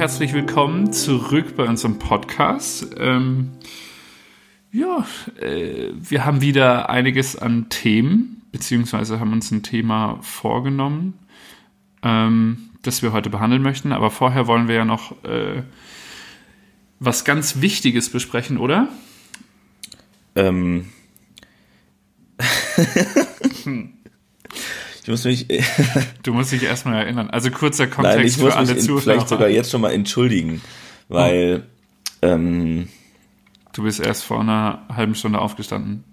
herzlich willkommen zurück bei unserem Podcast. Ähm, ja, äh, wir haben wieder einiges an Themen, beziehungsweise haben uns ein Thema vorgenommen, ähm, das wir heute behandeln möchten. Aber vorher wollen wir ja noch äh, was ganz Wichtiges besprechen, oder? Ähm. Ich muss mich. du musst dich erstmal erinnern. Also kurzer Kontext Nein, ich muss für alle mich in, Zuhörer. vielleicht sogar jetzt schon mal entschuldigen, weil ähm, Du bist erst vor einer halben Stunde aufgestanden.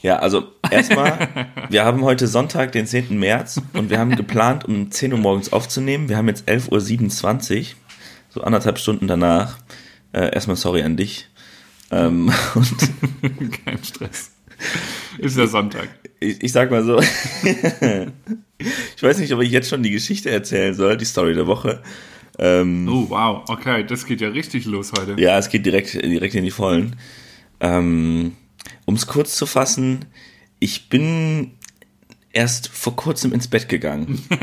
ja, also erstmal, wir haben heute Sonntag, den 10. März und wir haben geplant, um 10 Uhr morgens aufzunehmen. Wir haben jetzt 11.27 Uhr, so anderthalb Stunden danach. Äh, erstmal sorry an dich. Ähm, und Kein Stress. Ist ja Sonntag. ich, ich sag mal so, ich weiß nicht, ob ich jetzt schon die Geschichte erzählen soll, die Story der Woche. Ähm, Oh, wow. Okay, das geht ja richtig los heute. Ja, es geht direkt, direkt in die Vollen. Ähm, um es kurz zu fassen, ich bin erst vor kurzem ins Bett gegangen.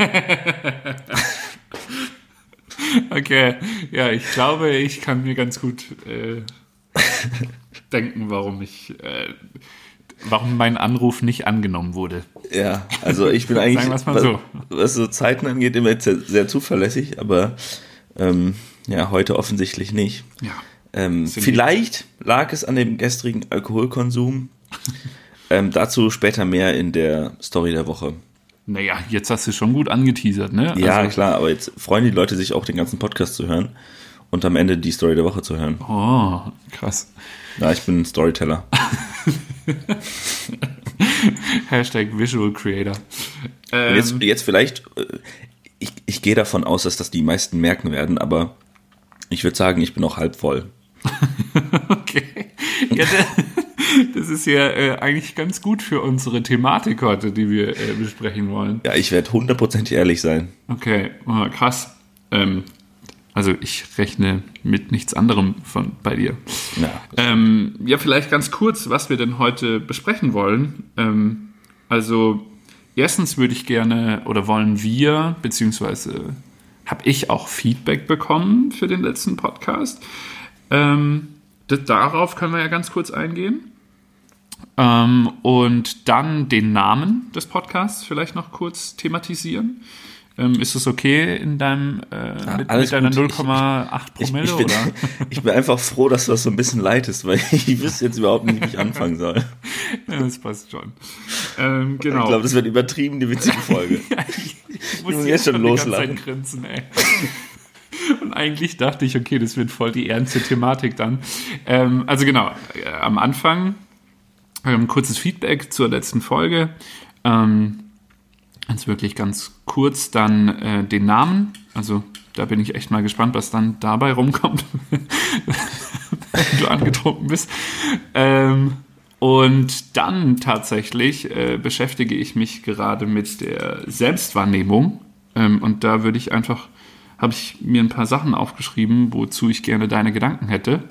Okay, ja, ich glaube, ich kann mir ganz gut äh, denken, warum ich, äh, warum mein Anruf nicht angenommen wurde. Ja, also ich bin eigentlich, Sagen wir's mal was, so. was so Zeiten angeht, immer sehr, sehr zuverlässig, aber ähm, ja, heute offensichtlich nicht. Ja. Ähm, vielleicht lag es an dem gestrigen Alkoholkonsum. ähm, dazu später mehr in der Story der Woche. Naja, jetzt hast du schon gut angeteasert, ne? Ja, Also, klar, aber jetzt freuen die Leute sich auch, den ganzen Podcast zu hören und am Ende die Story der Woche zu hören. Oh, krass. Ja, ich bin ein Storyteller. Hashtag Visual Creator. Ähm, Jetzt, jetzt vielleicht, äh, ich, ich gehe davon aus, dass das die meisten merken werden, aber ich würde sagen, ich bin auch halb voll. okay. Ja, da- das ist ja äh, eigentlich ganz gut für unsere Thematik heute, die wir äh, besprechen wollen. Ja, ich werde hundertprozentig ehrlich sein. Okay, oh, krass. Ähm, also ich rechne mit nichts anderem von bei dir. Ja. Ähm, ja, vielleicht ganz kurz, was wir denn heute besprechen wollen. Ähm, also erstens würde ich gerne oder wollen wir, beziehungsweise habe ich auch Feedback bekommen für den letzten Podcast. Ähm, das, darauf können wir ja ganz kurz eingehen. Ähm, und dann den Namen des Podcasts vielleicht noch kurz thematisieren. Ähm, ist es okay in deinem äh, mit, alles mit deiner gut. Ich- 0,8 Ich, Promille ich, bin, oder? ich bin einfach froh, dass du das so ein bisschen leitest, weil ich wüsste jetzt überhaupt nicht, wie ich anfangen soll. Ja, das passt schon. Ähm, genau. Ich glaube, das wird übertrieben, die witzige Folge. ich muss muss jetzt jetzt schon. Zeit grinsen, ey. Und eigentlich dachte ich, okay, das wird voll die ernste Thematik dann. Ähm, also genau, äh, am Anfang ähm, kurzes Feedback zur letzten Folge. Ähm, jetzt wirklich ganz kurz dann äh, den Namen. Also da bin ich echt mal gespannt, was dann dabei rumkommt, wenn du angetrunken bist. Ähm, und dann tatsächlich äh, beschäftige ich mich gerade mit der Selbstwahrnehmung. Ähm, und da würde ich einfach, habe ich mir ein paar Sachen aufgeschrieben, wozu ich gerne deine Gedanken hätte.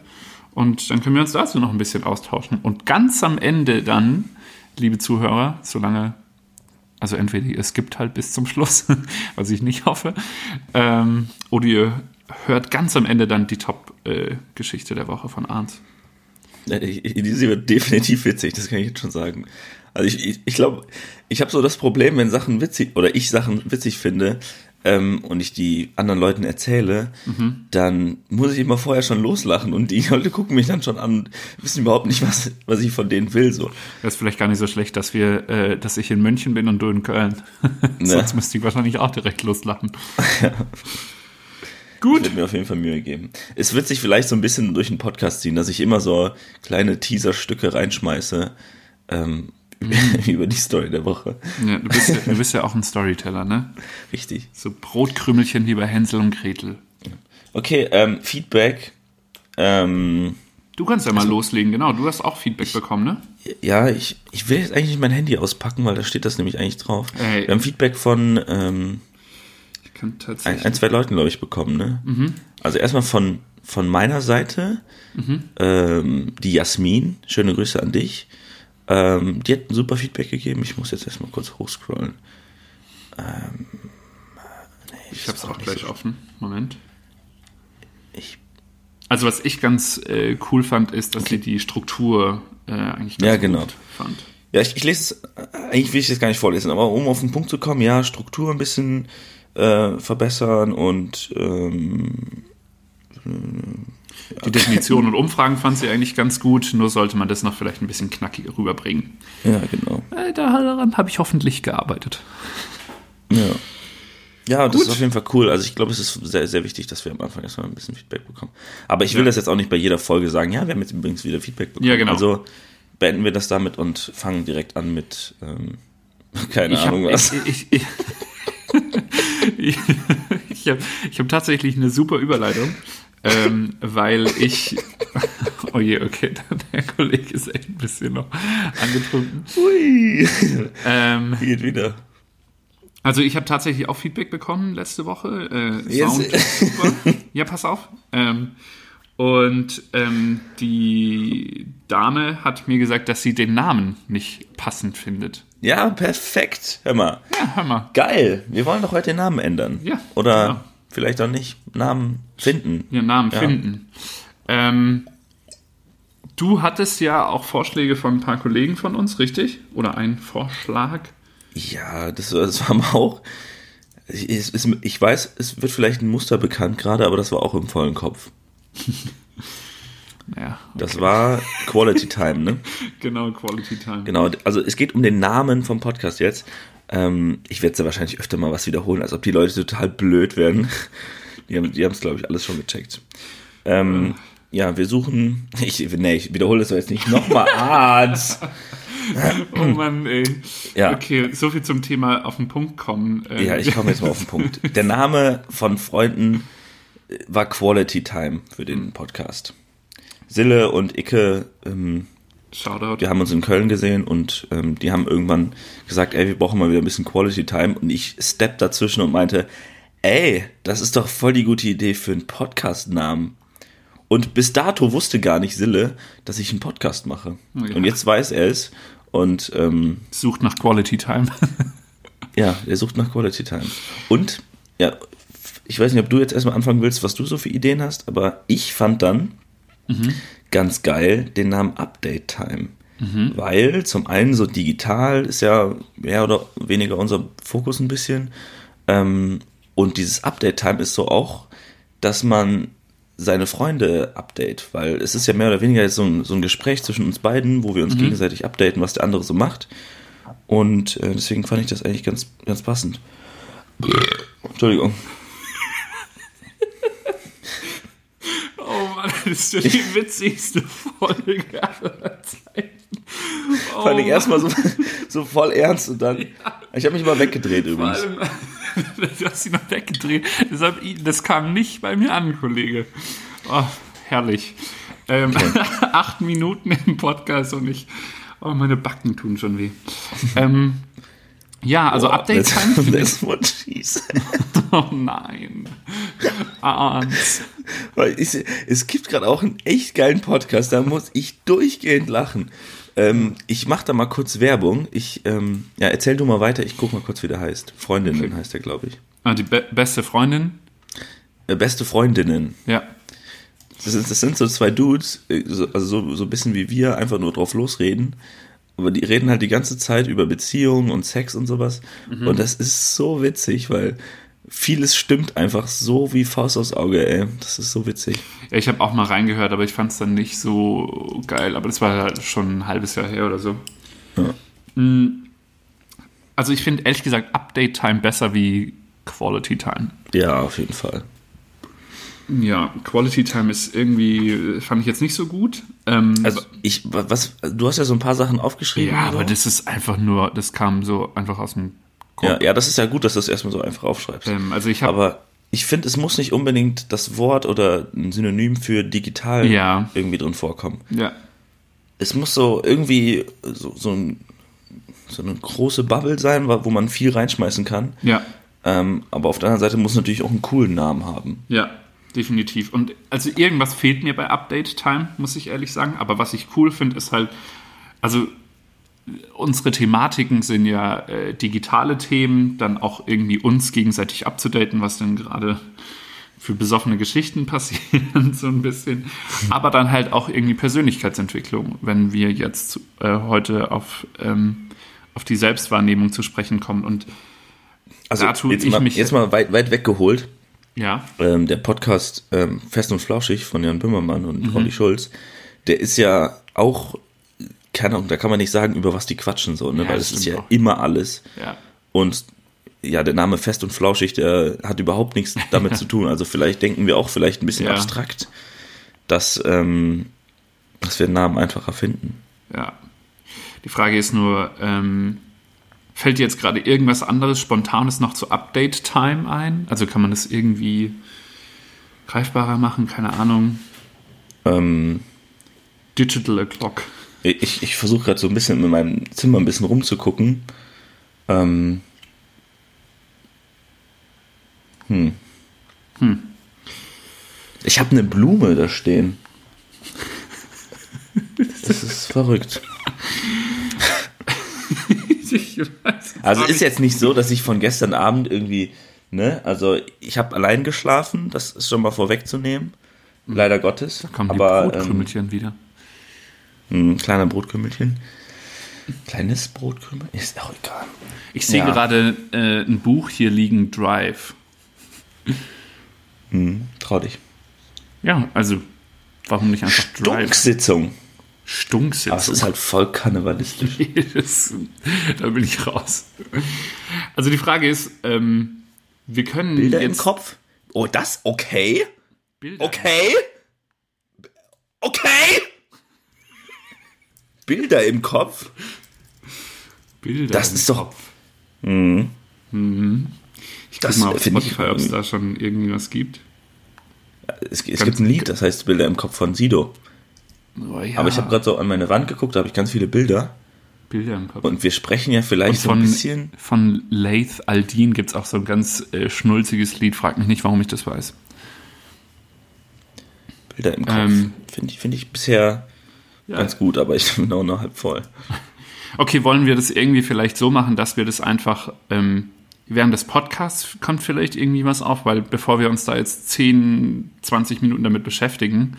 Und dann können wir uns dazu noch ein bisschen austauschen. Und ganz am Ende dann, liebe Zuhörer, solange, also entweder ihr skippt halt bis zum Schluss, was ich nicht hoffe, ähm, oder ihr hört ganz am Ende dann die Top-Geschichte der Woche von Arndt. Diese wird definitiv witzig, das kann ich jetzt schon sagen. Also ich, ich, ich glaube, ich habe so das Problem, wenn Sachen witzig oder ich Sachen witzig finde ähm, und ich die anderen Leuten erzähle, dann muss ich immer vorher schon loslachen und die Leute gucken mich dann schon an und wissen überhaupt nicht, was, was ich von denen will. So. Das ist vielleicht gar nicht so schlecht, dass wir, äh, dass ich in München bin und du in Köln. Sonst müsste ich wahrscheinlich auch direkt loslachen. Gut. Wird mir auf jeden Fall Mühe geben. Es wird sich vielleicht so ein bisschen durch den Podcast ziehen, dass ich immer so kleine Teaserstücke reinschmeiße ähm, über die Story der Woche. Ja, du, bist ja, du bist ja auch ein Storyteller, ne? Richtig. So Brotkrümelchen wie bei Hänsel und Gretel. Okay, ähm, Feedback. Ähm, Du kannst ja mal loslegen, genau. Du hast auch Feedback bekommen, ne? ja, ich, ich will jetzt eigentlich nicht mein Handy auspacken, weil da steht das nämlich eigentlich drauf. Ey. Wir haben Feedback von ähm, Ich ein, ein, zwei Leuten, glaube ich, bekommen. Ne? Also erstmal von, von meiner Seite, ähm, die Jasmin, schöne Grüße an dich. Ähm, die hat ein super Feedback gegeben. Ich muss jetzt erstmal kurz hochscrollen. ich hab's auch nicht gleich so offen. Moment. Ich, Also was ich ganz äh, cool fand, ist, dass sie die Struktur äh, eigentlich ganz Ja, genau. gut fand. ja, ich, ich lese es, eigentlich will ich das gar nicht vorlesen, aber um auf den Punkt zu kommen, ja, Struktur ein bisschen äh, verbessern und ähm, Die Definition und Umfragen fand sie eigentlich ganz gut, nur sollte man das noch vielleicht ein bisschen knackiger rüberbringen. ja, genau. Äh, daran habe ich hoffentlich gearbeitet. Ja. Ja, das Gut. ist auf jeden Fall cool. Also ich glaube, es ist sehr, sehr wichtig, dass wir am Anfang erstmal ein bisschen Feedback bekommen. Aber ich will Ja. das jetzt auch nicht bei jeder Folge sagen, ja, wir haben jetzt übrigens wieder Feedback bekommen. Ja, genau. Also beenden wir das damit und fangen direkt an mit, ähm, keine Ich habe Ahnung was. ich, ich, ich, hab, ich hab tatsächlich eine super Überleitung, ähm, weil ich. Oh je, okay, der Kollege ist echt ein bisschen noch angetrunken. Ui, Ähm, geht wieder. also ich habe tatsächlich auch Feedback bekommen letzte Woche. Äh, Sound ist super. Ja, pass auf. Ähm, und ähm, die Dame hat mir gesagt, dass sie den Namen nicht passend findet. Ja, perfekt. Hör mal. Ja, hör mal. Geil. Wir wollen doch heute den Namen ändern. Ja, Oder genau. Vielleicht auch nicht. Namen finden. ihren Namen Ja. finden. Ähm, du hattest ja auch Vorschläge von ein paar Kollegen von uns, richtig? Oder einen Vorschlag? Ja, das, das war mal auch. Ich, ist, ich weiß, es wird vielleicht ein Muster bekannt gerade, aber das war auch im vollen Kopf. Ja, Das war Quality Time, ne? genau, Quality Time. Genau, also es geht um den Namen vom Podcast jetzt. Ähm, ich werde ja wahrscheinlich öfter mal was wiederholen, als ob die Leute total blöd werden. Die haben es, glaube ich, alles schon gecheckt. Ähm, ja, wir suchen. Ich, nee, ich wiederhole das doch jetzt nicht nochmal. Arzt! Oh Mann, ey. Ja. Okay, so viel zum Thema auf den Punkt kommen. Ähm, Ja, ich komme jetzt mal auf den Punkt. Der Name von Freunden äh, war Quality Time für den Podcast. Sille und Icke, ähm, Shoutout. wir haben uns in Köln gesehen und ähm, die haben irgendwann gesagt, ey, wir brauchen mal wieder ein bisschen Quality Time und ich stepp dazwischen und meinte, ey, das ist doch voll die gute Idee für einen Podcast-Namen. Und bis dato wusste gar nicht Sille, dass ich einen Podcast mache. Ja. Und jetzt weiß er es und ähm, Sucht nach Quality Time. ja, er sucht nach Quality Time. Und, ja, ich weiß nicht, ob du jetzt erstmal anfangen willst, was du so für Ideen hast, aber ich fand dann ganz geil den Namen Update Time. Weil zum einen so digital ist ja mehr oder weniger unser Fokus ein bisschen. Ähm, und dieses Update Time ist so auch, dass man seine Freunde update, weil es ist ja mehr oder weniger jetzt so ein, so ein Gespräch zwischen uns beiden, wo wir uns gegenseitig updaten, was der andere so macht. Und äh, deswegen fand ich das eigentlich ganz, ganz passend. Entschuldigung. Oh Mann, das ist ja die witzigste Folge aller Zeiten. Oh, Vor allem erstmal so, so voll ernst und dann. Ich habe mich mal weggedreht Vor übrigens. allem, du hast sie noch weggedreht. Deshalb, das kam nicht bei mir an, Kollege. Oh, herrlich. Ähm, acht Minuten im Podcast und ich. Oh, meine Backen tun schon weh. ähm, ja, also Boah, Update that's- Time. ich- that's what she said. Oh nein. Arns. Weil ich, es gibt gerade auch einen echt geilen Podcast, da muss ich durchgehend lachen. Ähm, ich mache da mal kurz Werbung. Ich, ähm, ja, erzähl du mal weiter, ich guck mal kurz, wie der heißt. Freundinnen heißt der, glaube ich. Ah, die be beste Freundin. Äh, beste Freundinnen. Ja. Das, ist, das sind so zwei Dudes, äh, so- also so, so ein bisschen wie wir, einfach nur drauf losreden. Aber die reden halt die ganze Zeit über Beziehungen und Sex und sowas. Und das ist so witzig, weil vieles stimmt einfach so wie Faust aufs Auge, ey. Das ist so witzig. Ja, ich habe auch mal reingehört, aber ich fand es dann nicht so geil. Aber das war halt schon ein halbes Jahr her oder so. Ja. Mm, Also ich finde ehrlich gesagt Update Time besser wie Quality Time. Ja, auf jeden Fall. Ja, Quality Time ist irgendwie, fand ich jetzt nicht so gut. Ähm, Also ich, wa- was, du hast ja so ein paar Sachen aufgeschrieben. ja, so. aber das ist einfach nur, das kam so einfach aus dem Kopf. ja, ja, das ist ja gut, dass du das erstmal so einfach aufschreibst. Ähm, also ich Aber ich finde, es muss nicht unbedingt das Wort oder ein Synonym für digital Ja. irgendwie drin vorkommen. ja, Es muss so irgendwie so, so, ein, so eine große Bubble sein, wo man viel reinschmeißen kann. ja, Ähm, aber auf der anderen Seite muss es natürlich auch einen coolen Namen haben. Ja, definitiv. Und also irgendwas fehlt mir bei Update Time, muss ich ehrlich sagen. Aber was ich cool finde, ist halt, also unsere Thematiken sind ja äh, digitale Themen, dann auch irgendwie uns gegenseitig abzudaten, was denn gerade für besoffene Geschichten passieren, so ein bisschen. Aber dann halt auch irgendwie Persönlichkeitsentwicklung, wenn wir jetzt äh, heute auf, ähm, auf die Selbstwahrnehmung zu sprechen kommen. Und Also Da tue jetzt, ich mal, mich- jetzt mal weit, weit weggeholt. Ja, Ähm, der Podcast ähm, Fest und Flauschig von Jan Böhmermann und Mhm. Olli Schulz, der ist ja auch, keine Ahnung, da kann man nicht sagen, über was die quatschen so, ne? Ja, weil das ist ja auch. immer alles. ja. Und ja, der Name Fest und Flauschig, der hat überhaupt nichts damit zu tun. Also vielleicht denken wir auch vielleicht ein bisschen Ja. abstrakt, dass, ähm, dass wir den Namen einfacher finden. Ja. Die Frage ist nur, ähm, fällt dir jetzt gerade irgendwas anderes Spontanes noch zu Update-Time ein? Also kann man das irgendwie greifbarer machen? Keine Ahnung. Ähm, Digital O'Clock. ich ich versuche gerade so ein bisschen in meinem Zimmer ein bisschen rumzugucken. Ähm, hm. Ich habe eine Blume da stehen. Das ist verrückt. ich weiß Also ist jetzt nicht so, dass ich von gestern Abend irgendwie, ne, also ich habe allein geschlafen, das ist schon mal vorwegzunehmen. Leider Gottes. Kommen die aber ähm, Brotkrümelchen wieder. ein kleiner Brotkümmelchen. Kleines Brotkümmel? Ist auch egal. Ich sehe ja. gerade äh, ein Buch hier liegen, Drive. Trau dich. Ja, also warum nicht einfach Drive? Dunksitzung. Aber es ist halt voll karnevalistisch. das, da bin ich raus. Also die Frage ist, ähm, wir können Bilder jetzt im Kopf? Oh, das? Okay? Bilder Okay? Okay? Bilder im Kopf? Bilder Das im ist doch- Kopf. Mhm. Ich guck Das mal auf Spotify, ob es da schon irgendwie was gibt. Es, es gibt ein Lied, das heißt Bilder im Kopf von Sido. Oh, ja, Aber ich habe gerade so an meine Wand geguckt, da habe ich ganz viele Bilder. Bilder im Kopf. Und wir sprechen ja vielleicht so ein von, bisschen. von Laith Aldin gibt es auch so ein ganz äh, schnulziges Lied. Frag mich nicht, warum ich das weiß. Bilder im Kopf. Ähm, Finde ich, find ich bisher Ja. ganz gut, aber ich bin auch noch halb voll. Okay, wollen wir das irgendwie vielleicht so machen, dass wir das einfach ähm, während des Podcasts kommt vielleicht irgendwie was auf, weil bevor wir uns da jetzt 10, 20 Minuten damit beschäftigen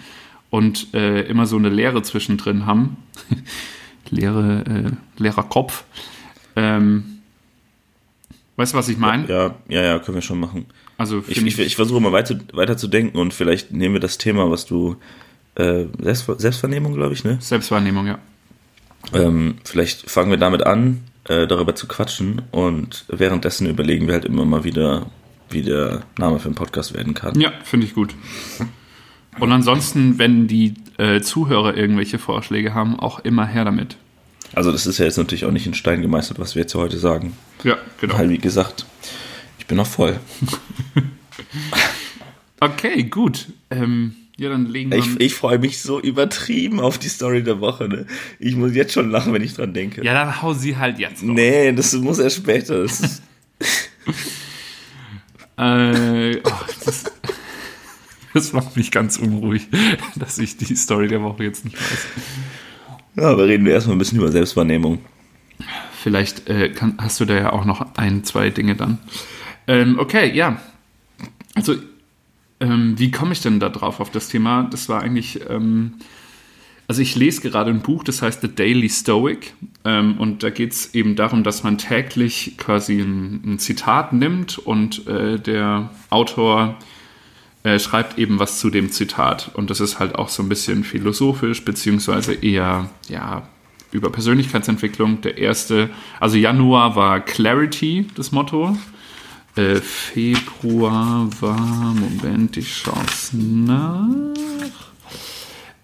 und äh, immer so eine Leere zwischendrin haben, leere, äh, leerer Kopf, ähm, weißt du, was ich meine? Ja, ja, ja, können wir schon machen. Also Ich, ich, ich versuche mal weiter, weiter zu denken und vielleicht nehmen wir das Thema, was du. Äh, Selbst, Selbstvernehmung, glaube ich, ne? Selbstwahrnehmung, ja. Ähm, vielleicht fangen wir damit an, äh, darüber zu quatschen und währenddessen überlegen wir halt immer mal wieder, wie der Name für den Podcast werden kann. Ja, finde ich gut. Und ansonsten, wenn die äh, Zuhörer irgendwelche Vorschläge haben, auch immer her damit. Also das ist ja jetzt natürlich auch nicht in Stein gemeißelt, was wir jetzt heute sagen. Ja, genau. Weil, wie gesagt, ich bin noch voll. Okay, gut. Ähm, ja, dann legen wir. Ich, ich freue mich so übertrieben auf die Story der Woche. Ne? Ich muss jetzt schon lachen, wenn ich dran denke. ja, dann hau sie halt jetzt noch. Nee, das muss erst später. Das ist, Äh, oh, das, das macht mich ganz unruhig, dass ich die Story der Woche jetzt nicht weiß. ja, aber reden wir erstmal ein bisschen über Selbstwahrnehmung. Vielleicht äh, kann, hast du da ja auch noch ein, zwei Dinge dann. Ähm, okay, ja. Also, ähm, wie komme ich denn da drauf auf das Thema? Das war eigentlich, ähm, also ich lese gerade ein Buch, das heißt The Daily Stoic. Ähm, und da geht es eben darum, dass man täglich quasi ein, ein Zitat nimmt und äh, der Autor äh, schreibt eben was zu dem Zitat. Und das ist halt auch so ein bisschen philosophisch, beziehungsweise eher, ja, über Persönlichkeitsentwicklung. Der erste, also Januar war Clarity, das Motto. Äh, Februar war, Moment, ich schaue es nach.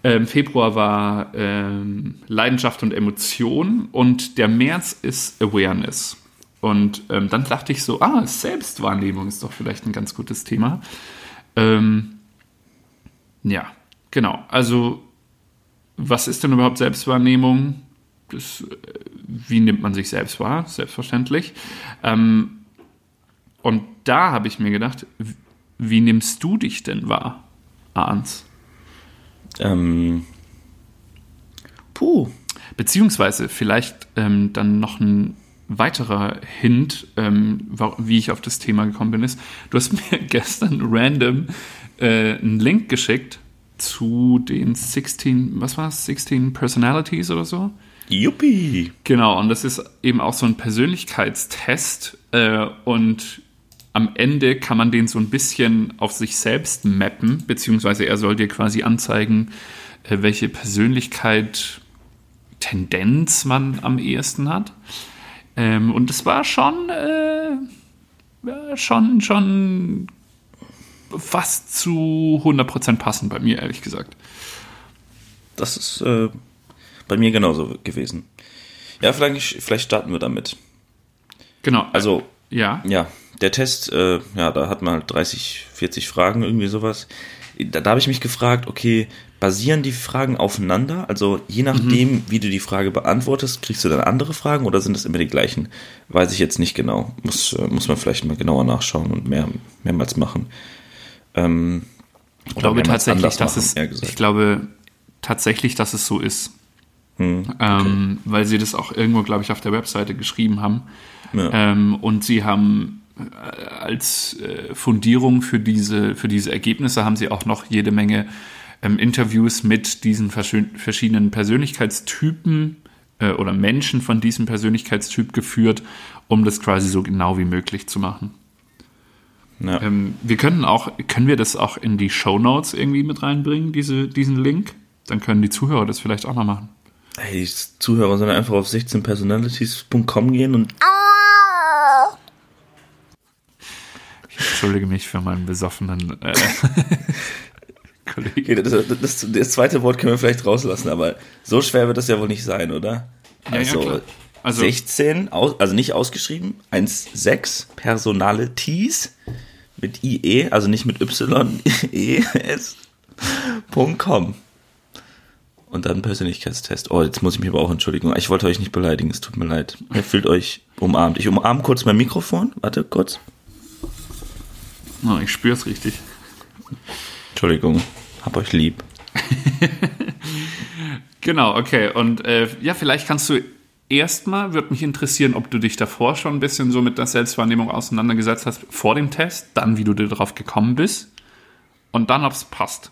Ähm, Februar war ähm, Leidenschaft und Emotion und der März ist Awareness. Und ähm, dann dachte ich so, ah, Selbstwahrnehmung ist doch vielleicht ein ganz gutes Thema. Ähm, ja, genau. Also, was ist denn überhaupt Selbstwahrnehmung? Das, äh, wie nimmt man sich selbst wahr? Selbstverständlich. Ähm, und da habe ich mir gedacht, wie nimmst du dich denn wahr, Arns? Ähm, puh. Beziehungsweise vielleicht ähm, dann noch ein weiterer Hint, ähm, wie ich auf das Thema gekommen bin, ist, du hast mir gestern random äh, einen Link geschickt zu den 16, was war es, 16 Personalities oder so? Yuppie! Genau, und das ist eben auch so ein Persönlichkeitstest äh, und am Ende kann man den so ein bisschen auf sich selbst mappen, beziehungsweise er soll dir quasi anzeigen, äh, welche Persönlichkeit, Tendenz man am ehesten hat. Ähm, und es war schon, äh, schon, schon fast zu 100% passend bei mir, ehrlich gesagt. Das ist äh, bei mir genauso gewesen. Ja, vielleicht, vielleicht starten wir damit. Genau. Also, ja. Ja, der Test, äh, ja, da hat man halt 30, 40 Fragen, irgendwie sowas. Da, da habe ich mich gefragt, okay, basieren die Fragen aufeinander? Also je nachdem, mhm. wie du die Frage beantwortest, kriegst du dann andere Fragen oder sind es immer die gleichen? Weiß ich jetzt nicht genau. Muss, äh, muss man vielleicht mal genauer nachschauen und mehr, mehrmals machen. Ähm, ich glaube tatsächlich, dass es, ich glaube tatsächlich, dass es so ist. Hm, okay. ähm, weil sie das auch irgendwo, glaube ich, auf der Webseite geschrieben haben. Ja. Ähm, und sie haben äh, als äh, Fundierung für diese, für diese Ergebnisse haben sie auch noch jede Menge ähm, Interviews mit diesen verschiedenen Persönlichkeitstypen äh, oder Menschen von diesem Persönlichkeitstyp geführt, um das quasi so genau wie möglich zu machen. Ja. Ähm, wir können auch, können wir das auch in die Show Notes irgendwie mit reinbringen, diese, diesen Link? Dann können die Zuhörer das vielleicht auch mal machen. Hey, die Zuhörer sollen einfach auf 16personalities.com gehen und. Ich entschuldige mich für meinen besoffenen äh, Kollege. Okay, das, das, das, zweite Wort können wir vielleicht rauslassen, aber so schwer wird das ja wohl nicht sein, oder? Ja, also, ja, also 16, also nicht ausgeschrieben, 1,6 Personalities mit IE, also nicht mit Y, E, S.com. Und dann Persönlichkeitstest. Oh, jetzt muss ich mich aber auch entschuldigen. Ich wollte euch nicht beleidigen, es tut mir leid. Ihr fühlt euch umarmt. Ich umarme kurz mein Mikrofon. Warte, kurz. Oh, ich spüre es richtig. Entschuldigung, hab euch lieb. genau, okay. Und äh, ja, vielleicht kannst du erstmal, würde mich interessieren, ob du dich davor schon ein bisschen so mit der Selbstwahrnehmung auseinandergesetzt hast, vor dem Test, dann wie du darauf gekommen bist und dann, ob es passt.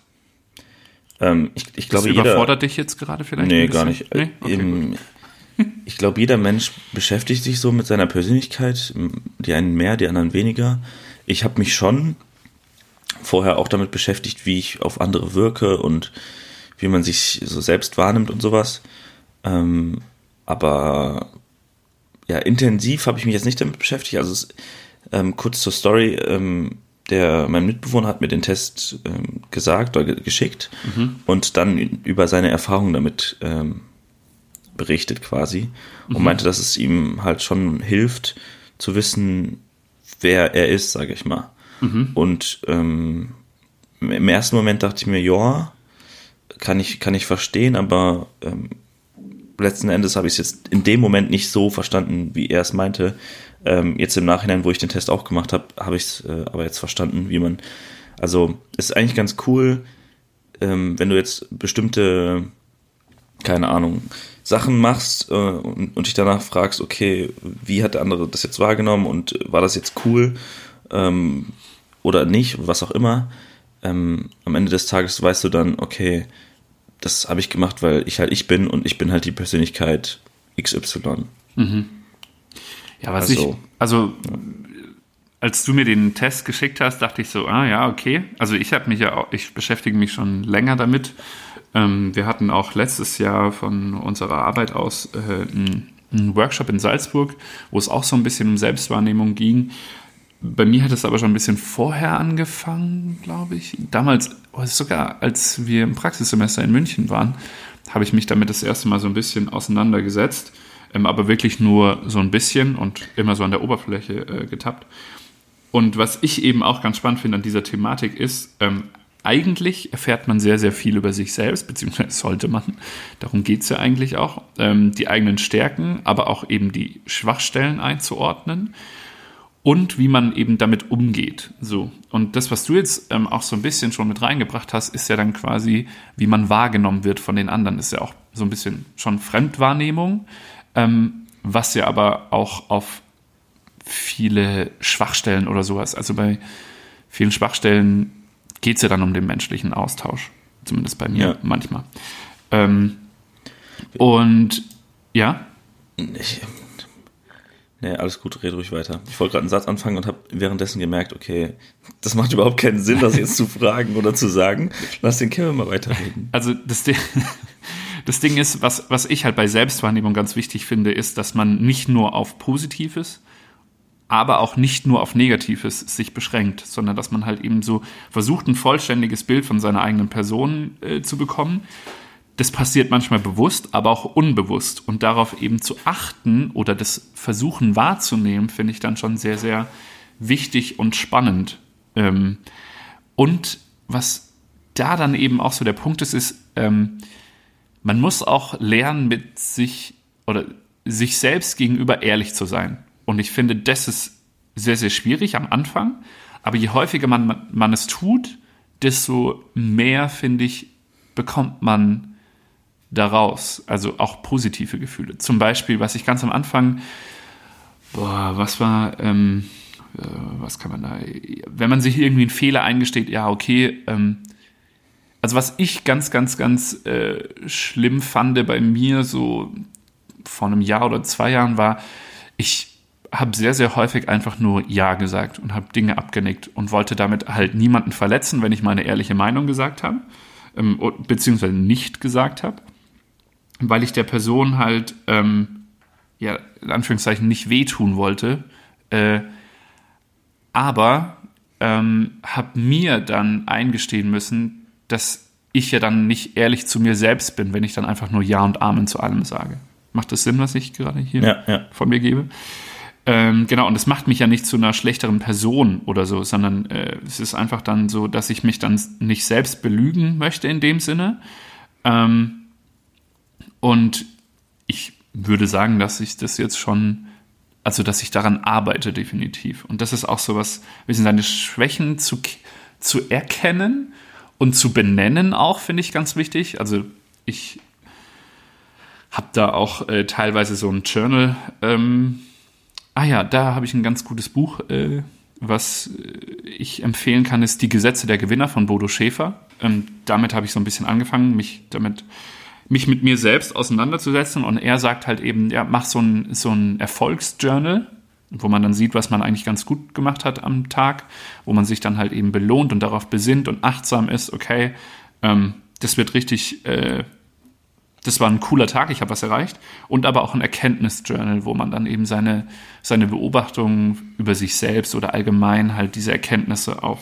Ähm, ich, ich glaube, das überfordert jeder, dich jetzt gerade vielleicht? Nee, gar nicht. Nee? Okay, Im, ich glaube, jeder Mensch beschäftigt sich so mit seiner Persönlichkeit, die einen mehr, die anderen weniger. Ich habe mich schon vorher auch damit beschäftigt, wie ich auf andere wirke und wie man sich so selbst wahrnimmt und sowas. Ähm, aber ja, intensiv habe ich mich jetzt nicht damit beschäftigt. Also es, ähm, kurz zur Story, ähm, der, mein Mitbewohner hat mir den Test ähm, gesagt oder geschickt mhm. und dann über seine Erfahrungen damit ähm, berichtet quasi und mhm. meinte, dass es ihm halt schon hilft zu wissen, wer er ist, sage ich mal. Mhm. Und ähm, im ersten Moment dachte ich mir, ja, kann ich, kann ich verstehen, aber ähm, letzten Endes habe ich es jetzt in dem Moment nicht so verstanden, wie er es meinte. Ähm, jetzt im Nachhinein, wo ich den Test auch gemacht habe, habe ich es äh, aber jetzt verstanden, wie man. Also ist eigentlich ganz cool, ähm, wenn du jetzt bestimmte, keine Ahnung, Sachen machst äh, und, und dich danach fragst, okay, wie hat der andere das jetzt wahrgenommen und war das jetzt cool? Ähm, oder nicht, was auch immer, ähm, am Ende des Tages weißt du dann, okay, das habe ich gemacht, weil ich halt ich bin und ich bin halt die Persönlichkeit XY. Mhm. Ja, was also, ich, also ja. als du mir den Test geschickt hast, dachte ich so, ah ja, okay. Also ich habe mich ja auch, ich beschäftige mich schon länger damit. Ähm, wir hatten auch letztes Jahr von unserer Arbeit aus äh, einen, einen Workshop in Salzburg, wo es auch so ein bisschen um Selbstwahrnehmung ging. Bei mir hat es aber schon ein bisschen vorher angefangen, glaube ich. Damals, oh, sogar als wir im Praxissemester in München waren, habe ich mich damit das erste Mal so ein bisschen auseinandergesetzt, ähm, aber wirklich nur so ein bisschen und immer so an der Oberfläche äh, getappt. Und was ich eben auch ganz spannend finde an dieser Thematik ist, ähm, eigentlich erfährt man sehr, sehr viel über sich selbst, beziehungsweise sollte man. Darum geht es ja eigentlich auch, ähm, die eigenen Stärken, aber auch eben die Schwachstellen einzuordnen und wie man eben damit umgeht. So. Und das, was du jetzt ähm, auch so ein bisschen schon mit reingebracht hast, ist ja dann quasi, wie man wahrgenommen wird von den anderen. ist ja auch so ein bisschen schon Fremdwahrnehmung. Ähm, was ja aber auch auf viele Schwachstellen oder sowas, also bei vielen Schwachstellen geht es ja dann um den menschlichen Austausch, zumindest bei mir Ja. manchmal. Ähm, und ja, Ich, nee, alles gut, red ruhig weiter. Ich wollte gerade einen Satz anfangen und habe währenddessen gemerkt, okay, das macht überhaupt keinen Sinn, das jetzt zu fragen oder zu sagen. Lass den Kevin mal weiterreden. also das Ding, das Ding ist, was, was ich halt bei Selbstwahrnehmung ganz wichtig finde, ist, dass man nicht nur auf Positives, aber auch nicht nur auf Negatives sich beschränkt, sondern dass man halt eben so versucht, ein vollständiges Bild von seiner eigenen Person äh, zu bekommen. Das passiert manchmal bewusst, aber auch unbewusst. Und darauf eben zu achten oder das Versuchen wahrzunehmen, finde ich dann schon sehr, sehr wichtig und spannend. Ähm, und was da dann eben auch so der Punkt ist, ist, ähm, man muss auch lernen, mit sich oder sich selbst gegenüber ehrlich zu sein. Und ich finde, das ist sehr, sehr schwierig am Anfang. Aber je häufiger man, man es tut, desto mehr, finde ich, bekommt man daraus. Also auch positive Gefühle. Zum Beispiel, was ich ganz am Anfang, boah, was war, ähm, äh, was kann man da, wenn man sich irgendwie einen Fehler eingesteht, ja, okay, ähm, also was ich ganz, ganz, ganz äh, schlimm fand bei mir so vor einem Jahr oder zwei Jahren war, ich habe sehr, sehr häufig einfach nur Ja gesagt und habe Dinge abgenickt und wollte damit halt niemanden verletzen, wenn ich meine ehrliche Meinung gesagt habe, ähm, beziehungsweise nicht gesagt habe, weil ich der Person halt, ähm, ja, in Anführungszeichen nicht wehtun wollte, äh, aber ähm, habe mir dann eingestehen müssen, dass ich ja dann nicht ehrlich zu mir selbst bin, wenn ich dann einfach nur Ja und Amen zu allem sage. Macht das Sinn, was ich gerade hier Ja, ja. von mir gebe? Ähm, genau, und es macht mich ja nicht zu einer schlechteren Person oder so, sondern äh, es ist einfach dann so, dass ich mich dann nicht selbst belügen möchte in dem Sinne. Ähm, und ich würde sagen, dass ich das jetzt schon, also dass ich daran arbeite, definitiv. Und das ist auch so was, ein bisschen seine Schwächen zu, zu erkennen und zu benennen auch, finde ich ganz wichtig. Also ich habe da auch äh, teilweise so ein Journal. Ähm, ah ja, da habe ich ein ganz gutes Buch, äh, was äh, ich empfehlen kann, ist Die Gesetze der Gewinner von Bodo Schäfer. Ähm, damit habe ich so ein bisschen angefangen, mich damit mich mit mir selbst auseinanderzusetzen und er sagt halt eben, ja, mach so ein, so ein Erfolgsjournal, wo man dann sieht, was man eigentlich ganz gut gemacht hat am Tag, wo man sich dann halt eben belohnt und darauf besinnt und achtsam ist, okay, ähm, das wird richtig, äh, das war ein cooler Tag, ich habe was erreicht. Und aber auch ein Erkenntnisjournal, wo man dann eben seine, seine Beobachtungen über sich selbst oder allgemein halt diese Erkenntnisse auf,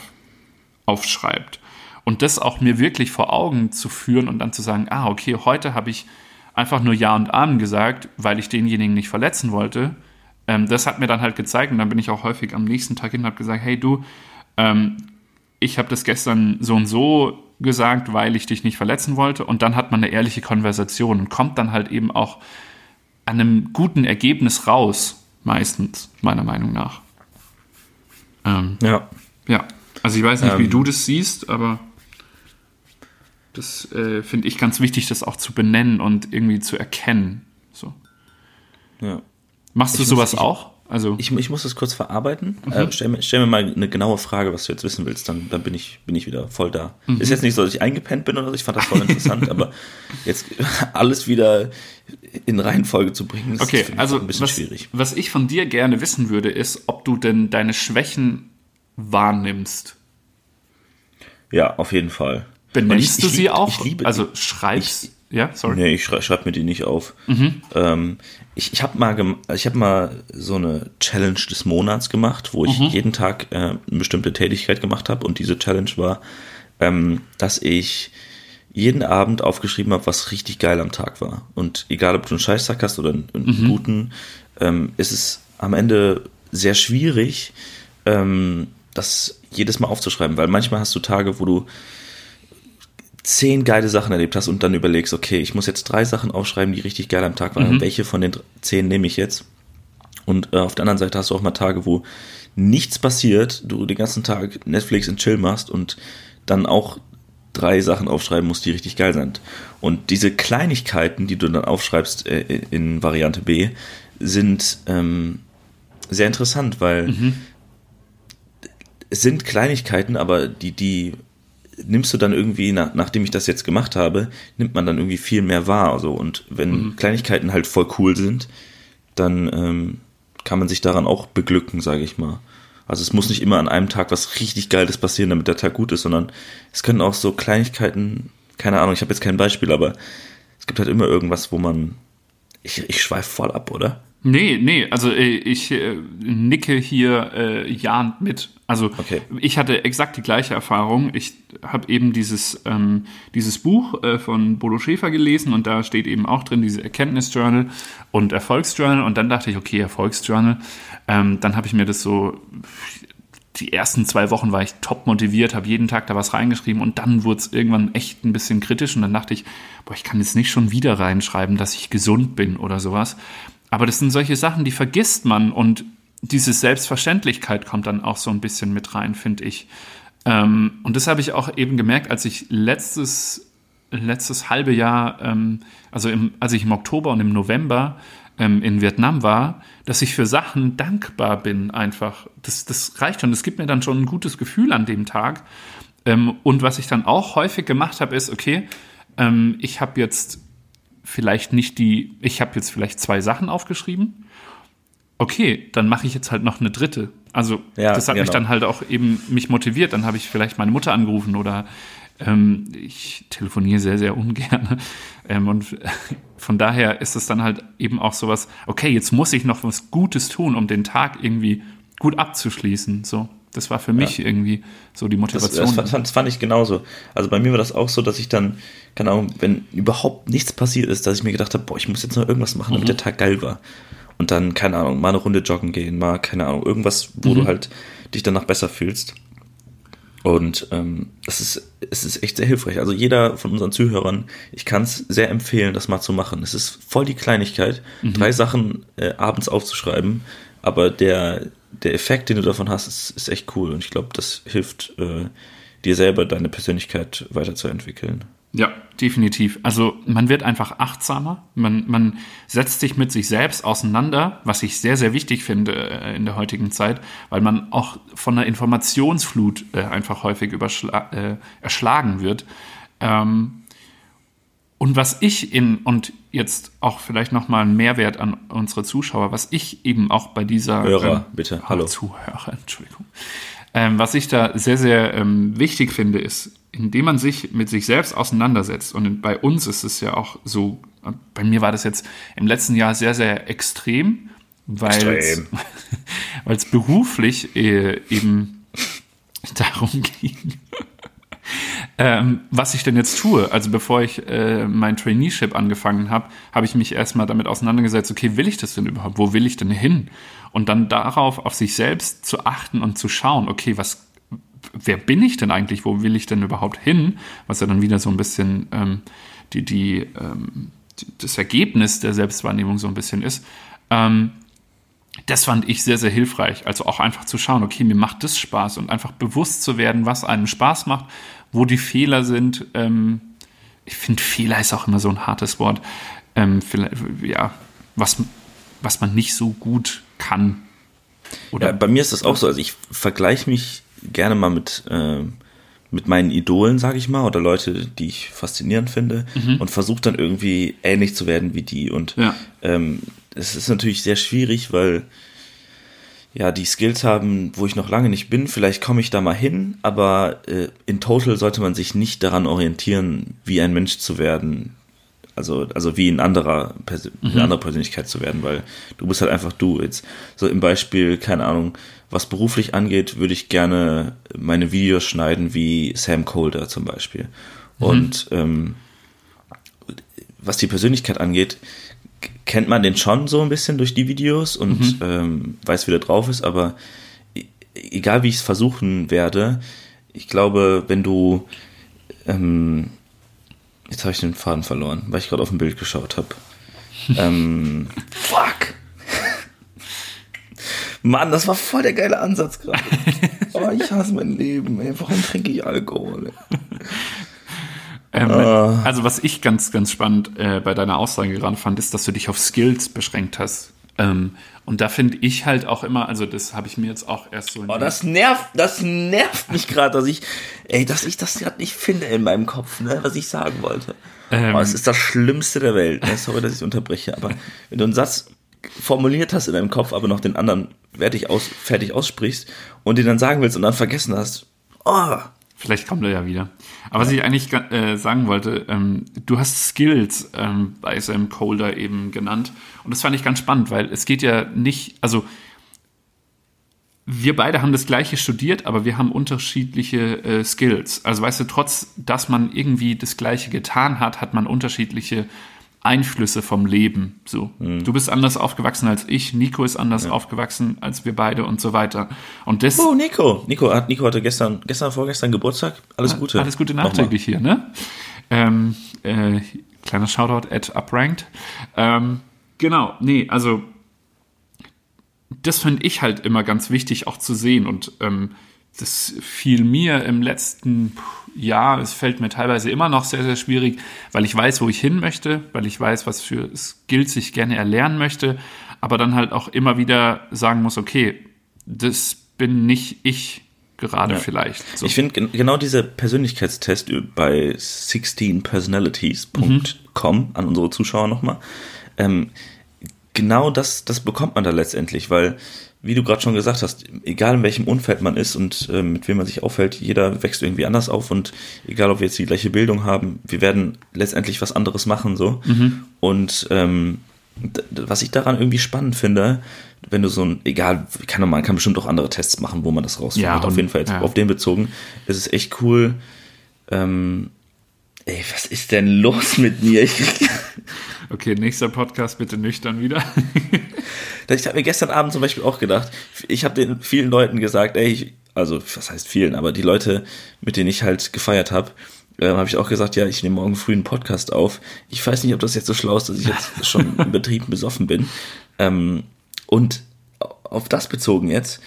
aufschreibt. Und das auch mir wirklich vor Augen zu führen und dann zu sagen, ah, okay, heute habe ich einfach nur Ja und Amen gesagt, weil ich denjenigen nicht verletzen wollte. Ähm, das hat mir dann halt gezeigt und dann bin ich auch häufig am nächsten Tag hin und habe gesagt, hey du, ähm, ich habe das gestern so und so gesagt, weil ich dich nicht verletzen wollte. Und dann hat man eine ehrliche Konversation und kommt dann halt eben auch an einem guten Ergebnis raus, meistens, meiner Meinung nach. Ähm, Ja. ja, also ich weiß nicht, wie Ähm. du das siehst, aber das äh, finde ich ganz wichtig, das auch zu benennen und irgendwie zu erkennen. So. ja. Machst du Ich muss- sowas ich- auch? Also, Ich, ich muss das kurz verarbeiten. Äh, stell, mir, stell mir mal eine genaue Frage, was du jetzt wissen willst, dann, dann bin, ich, bin ich wieder voll da. Ist jetzt nicht so, dass ich eingepennt bin oder so, ich fand das voll interessant, aber jetzt alles wieder in Reihenfolge zu bringen, ist okay, also ein bisschen was, schwierig. was ich von dir gerne wissen würde, ist, ob du denn deine Schwächen wahrnimmst. Ja, auf jeden Fall. Benennst ich- du ich sie lieb- auch? Ich liebe also schreibst. ja, sorry. Nee, ich schrei, schreibe mir die nicht auf. Mhm. Ähm, ich ich habe mal, ich hab mal so eine Challenge des Monats gemacht, wo Mhm. ich jeden Tag äh, eine bestimmte Tätigkeit gemacht habe. Und diese Challenge war, ähm, dass ich jeden Abend aufgeschrieben habe, was richtig geil am Tag war. Und egal, ob du einen Scheißtag hast oder einen, einen Mhm. guten, ähm, ist es am Ende sehr schwierig, ähm, das jedes Mal aufzuschreiben, weil manchmal hast du Tage, wo du zehn geile Sachen erlebt hast und dann überlegst, okay, ich muss jetzt drei Sachen aufschreiben, die richtig geil am Tag waren. Welche von den zehn nehme ich jetzt? Und äh, auf der anderen Seite hast du auch mal Tage, wo nichts passiert, du den ganzen Tag Netflix und Chill machst und dann auch drei Sachen aufschreiben musst, die richtig geil sind. Und diese Kleinigkeiten, die du dann aufschreibst äh, in Variante B, sind ähm, sehr interessant, weil mhm. es sind Kleinigkeiten, aber die, die nimmst du dann irgendwie, nach, nachdem ich das jetzt gemacht habe, nimmt man dann irgendwie viel mehr wahr. Also, und wenn mhm. Kleinigkeiten halt voll cool sind, dann ähm, kann man sich daran auch beglücken, sage ich mal. Also es muss nicht immer an einem Tag was richtig Geiles passieren, damit der Tag gut ist, sondern es können auch so Kleinigkeiten, keine Ahnung, ich habe jetzt kein Beispiel, aber es gibt halt immer irgendwas, wo man. Ich, ich schweife voll ab, oder? Nee, nee, also äh, ich äh, nicke hier äh, jahend mit. Also okay. ich hatte exakt die gleiche Erfahrung. Ich habe eben dieses, ähm, dieses Buch äh, von Bodo Schäfer gelesen und da steht eben auch drin diese Erkenntnisjournal und Erfolgsjournal und dann dachte ich, okay, Erfolgsjournal. Ähm, dann habe ich mir das so, die ersten zwei Wochen war ich top motiviert, habe jeden Tag da was reingeschrieben und dann wurde es irgendwann echt ein bisschen kritisch und dann dachte ich, boah, ich kann jetzt nicht schon wieder reinschreiben, dass ich gesund bin oder sowas. Aber das sind solche Sachen, die vergisst man und diese Selbstverständlichkeit kommt dann auch so ein bisschen mit rein, finde ich. Ähm, und das habe ich auch eben gemerkt, als ich letztes, letztes halbe Jahr, ähm, also im, als ich im Oktober und im November ähm, in Vietnam war, dass ich für Sachen dankbar bin einfach. Das, das reicht schon. Das gibt mir dann schon ein gutes Gefühl an dem Tag. Ähm, und was ich dann auch häufig gemacht habe, ist, okay, ähm, ich habe jetzt vielleicht nicht die, ich habe jetzt vielleicht zwei Sachen aufgeschrieben. Okay, dann mache ich jetzt halt noch eine dritte. Also ja, das hat genau. mich dann halt auch eben mich motiviert. Dann habe ich vielleicht meine Mutter angerufen oder ähm, ich telefoniere sehr, sehr ungern. Ähm, und von daher ist es dann halt eben auch sowas, okay, jetzt muss ich noch was Gutes tun, um den Tag irgendwie gut abzuschließen. So. Das war für mich ja. irgendwie so die Motivation. Das, das, das, fand ich genauso. Also bei mir war das auch so, dass ich dann, keine Ahnung, wenn überhaupt nichts passiert ist, dass ich mir gedacht habe, boah, ich muss jetzt noch irgendwas machen, damit mhm. der Tag geil war. Und dann, keine Ahnung, mal eine Runde joggen gehen, mal, keine Ahnung, irgendwas, wo mhm. du halt dich danach besser fühlst. Und ähm, es, ist, es ist echt sehr hilfreich. Also jeder von unseren Zuhörern, ich kann es sehr empfehlen, das mal zu machen. Es ist voll die Kleinigkeit, mhm. drei Sachen äh, abends aufzuschreiben, aber der, der Effekt, den du davon hast, ist, ist echt cool. Und ich glaube, das hilft äh, dir selber, deine Persönlichkeit weiterzuentwickeln. Ja, definitiv. Also man wird einfach achtsamer, man, man setzt sich mit sich selbst auseinander, was ich sehr, sehr wichtig finde äh, in der heutigen Zeit, weil man auch von einer Informationsflut äh, einfach häufig äh, erschlagen wird. Ähm, und was ich in, und jetzt auch vielleicht nochmal ein Mehrwert an unsere Zuschauer, was ich eben auch bei dieser. Hörer, ähm, bitte, hallo. Zuhörer, Entschuldigung. Ähm, was ich da sehr, sehr ähm, wichtig finde, ist, indem man sich mit sich selbst auseinandersetzt. Und bei uns ist es ja auch so, bei mir war das jetzt im letzten Jahr sehr, sehr extrem, weil es beruflich äh, eben darum ging ähm, was ich denn jetzt tue. Also bevor ich äh, mein Traineeship angefangen habe, habe ich mich erstmal damit auseinandergesetzt, okay, will ich das denn überhaupt? Wo will ich denn hin? Und dann darauf auf sich selbst zu achten und zu schauen, okay, was, wer bin ich denn eigentlich? Wo will ich denn überhaupt hin? Was ja dann wieder so ein bisschen ähm, die, die, ähm, das Ergebnis der Selbstwahrnehmung so ein bisschen ist. Ähm, das fand ich sehr, sehr hilfreich. Also auch einfach zu schauen, okay, mir macht das Spaß und einfach bewusst zu werden, was einem Spaß macht wo die Fehler sind. Ähm, ich finde, Fehler ist auch immer so ein hartes Wort. Ähm, ja, was, was man nicht so gut kann. Oder ja, bei mir ist das auch so. Also ich vergleiche mich gerne mal mit, äh, mit meinen Idolen, sage ich mal, oder Leute, die ich faszinierend finde mhm. und versuche dann irgendwie ähnlich zu werden wie die. Und ja. ähm, es ist natürlich sehr schwierig, weil ja, die Skills haben, wo ich noch lange nicht bin. Vielleicht komme ich da mal hin, aber äh, in total sollte man sich nicht daran orientieren, wie ein Mensch zu werden. Also, also wie ein anderer, mhm. eine andere Persönlichkeit zu werden, weil du bist halt einfach du. Jetzt so im Beispiel, keine Ahnung, was beruflich angeht, würde ich gerne meine Videos schneiden wie Sam Colder zum Beispiel. Mhm. Und ähm, was die Persönlichkeit angeht, kennt man den schon so ein bisschen durch die Videos und mhm. ähm, weiß, wie der drauf ist, aber e-, egal wie ich es versuchen werde, ich glaube, wenn du ähm, jetzt habe ich den Faden verloren, weil ich gerade auf ein Bild geschaut habe. ähm, fuck! Mann, das war voll der geile Ansatz gerade. oh, ich hasse mein Leben, ey. Warum trinke ich Alkohol? Ey? Ähm, uh. Also was ich ganz, ganz spannend äh, bei deiner Aussage gerade fand, ist, dass du dich auf Skills beschränkt hast. Ähm, und da finde ich halt auch immer, also das habe ich mir jetzt auch erst so. Oh, das nervt, das nervt mich gerade, dass ich, ey, dass ich das gerade nicht finde in meinem Kopf, ne, was ich sagen wollte. Ähm, oh, es ist das Schlimmste der Welt. Ne? Sorry, dass ich unterbreche, aber wenn du einen Satz formuliert hast in deinem Kopf, aber noch den anderen fertig, aus, fertig aussprichst und den dann sagen willst und dann vergessen hast, oh. Vielleicht kommt er ja wieder. Aber was ich eigentlich äh, sagen wollte, ähm, du hast Skills ähm, bei Sam Colder eben genannt. Und das fand ich ganz spannend, weil es geht ja nicht, also wir beide haben das gleiche studiert, aber wir haben unterschiedliche äh, Skills. Also weißt du, trotz dass man irgendwie das gleiche getan hat, hat man unterschiedliche Einflüsse vom Leben. So, mhm. du bist anders aufgewachsen als ich, Nico ist anders ja. aufgewachsen als wir beide und so weiter. Und das. Oh, Nico, Nico hat Nico hatte gestern, gestern vorgestern Geburtstag. Alles Gute. Alles Gute nachträglich hier, ne? Ähm, äh, kleiner Shoutout at upranked. Ähm, genau, nee, also das finde ich halt immer ganz wichtig auch zu sehen und ähm, das fiel mir im letzten Jahr, es fällt mir teilweise immer noch sehr, sehr schwierig, weil ich weiß, wo ich hin möchte, weil ich weiß, was für Skills ich gerne erlernen möchte, aber dann halt auch immer wieder sagen muss, okay, das bin nicht ich gerade ja. vielleicht. So. Ich finde genau dieser Persönlichkeitstest bei 16personalities.com mhm. an unsere Zuschauer nochmal, ähm, genau das, das bekommt man da letztendlich, weil wie du gerade schon gesagt hast, egal in welchem Umfeld man ist und äh, mit wem man sich aufhält, jeder wächst irgendwie anders auf und egal, ob wir jetzt die gleiche Bildung haben, wir werden letztendlich was anderes machen so. Mhm. Und ähm, was ich daran irgendwie spannend finde, wenn du so ein, egal, kann man kann bestimmt auch andere Tests machen, wo man das rausfindet. Ja, auf jeden Fall jetzt ja. auf den bezogen, ist es echt cool. Ähm, ey, was ist denn los mit mir? Ich, Okay, nächster Podcast bitte nüchtern wieder. ich habe mir gestern Abend zum Beispiel auch gedacht, ich habe den vielen Leuten gesagt, ey, ich, also was heißt vielen, aber die Leute, mit denen ich halt gefeiert habe, äh, habe ich auch gesagt, ja, ich nehme morgen früh einen Podcast auf. Ich weiß nicht, ob das jetzt so schlau ist, dass ich jetzt schon im Betrieb besoffen bin. Ähm, und auf das bezogen jetzt,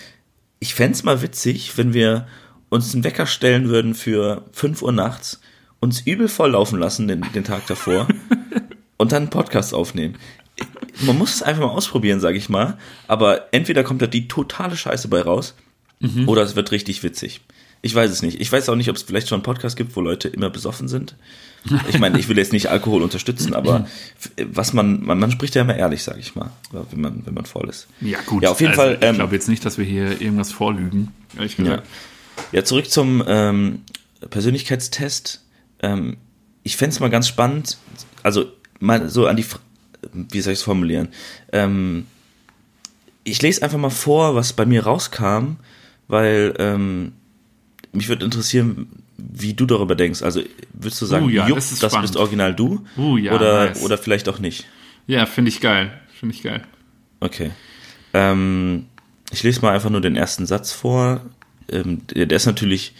ich fände mal witzig, wenn wir uns einen Wecker stellen würden für 5 Uhr nachts, uns übel voll laufen lassen den, den Tag davor und dann einen Podcast aufnehmen. Man muss es einfach mal ausprobieren, sage ich mal. Aber entweder kommt da die totale Scheiße bei raus mhm. oder es wird richtig witzig. Ich weiß es nicht. Ich weiß auch nicht, ob es vielleicht schon einen Podcast gibt, wo Leute immer besoffen sind. Ich meine, ich will jetzt nicht Alkohol unterstützen, aber was man, man, man spricht ja immer ehrlich, sage ich mal, wenn man, wenn man voll ist. Ja, gut. Ja, auf jeden also, Fall. Ähm, ich glaube jetzt nicht, dass wir hier irgendwas vorlügen. Ja. ja, zurück zum ähm, Persönlichkeitstest. Ähm, ich fände es mal ganz spannend, also mal so an die, wie soll ich es formulieren? Ähm, ich lese einfach mal vor, was bei mir rauskam, weil ähm, mich würde interessieren, wie du darüber denkst. Also würdest du sagen, uh, ja, Jupp, das, das bist original du? Uh, ja, oder, nice. oder vielleicht auch nicht? Ja, finde ich geil. Finde ich geil. Okay. Ähm, ich lese mal einfach nur den ersten Satz vor. Ähm, der, der ist natürlich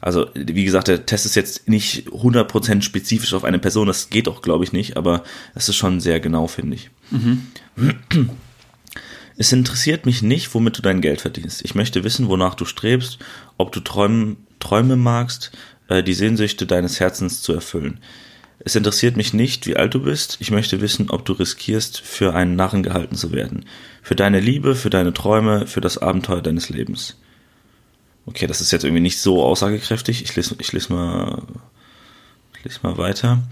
also, wie gesagt, der Test ist jetzt nicht 100% spezifisch auf eine Person, das geht auch, glaube ich, nicht, aber es ist schon sehr genau, finde ich. Mhm. Es interessiert mich nicht, womit du dein Geld verdienst. Ich möchte wissen, wonach du strebst, ob du Träume, Träume magst, äh, die Sehnsüchte deines Herzens zu erfüllen. Es interessiert mich nicht, wie alt du bist. Ich möchte wissen, ob du riskierst, für einen Narren gehalten zu werden. Für deine Liebe, für deine Träume, für das Abenteuer deines Lebens. Okay, das ist jetzt irgendwie nicht so aussagekräftig. Ich lese, ich lese mal, ich lese mal weiter.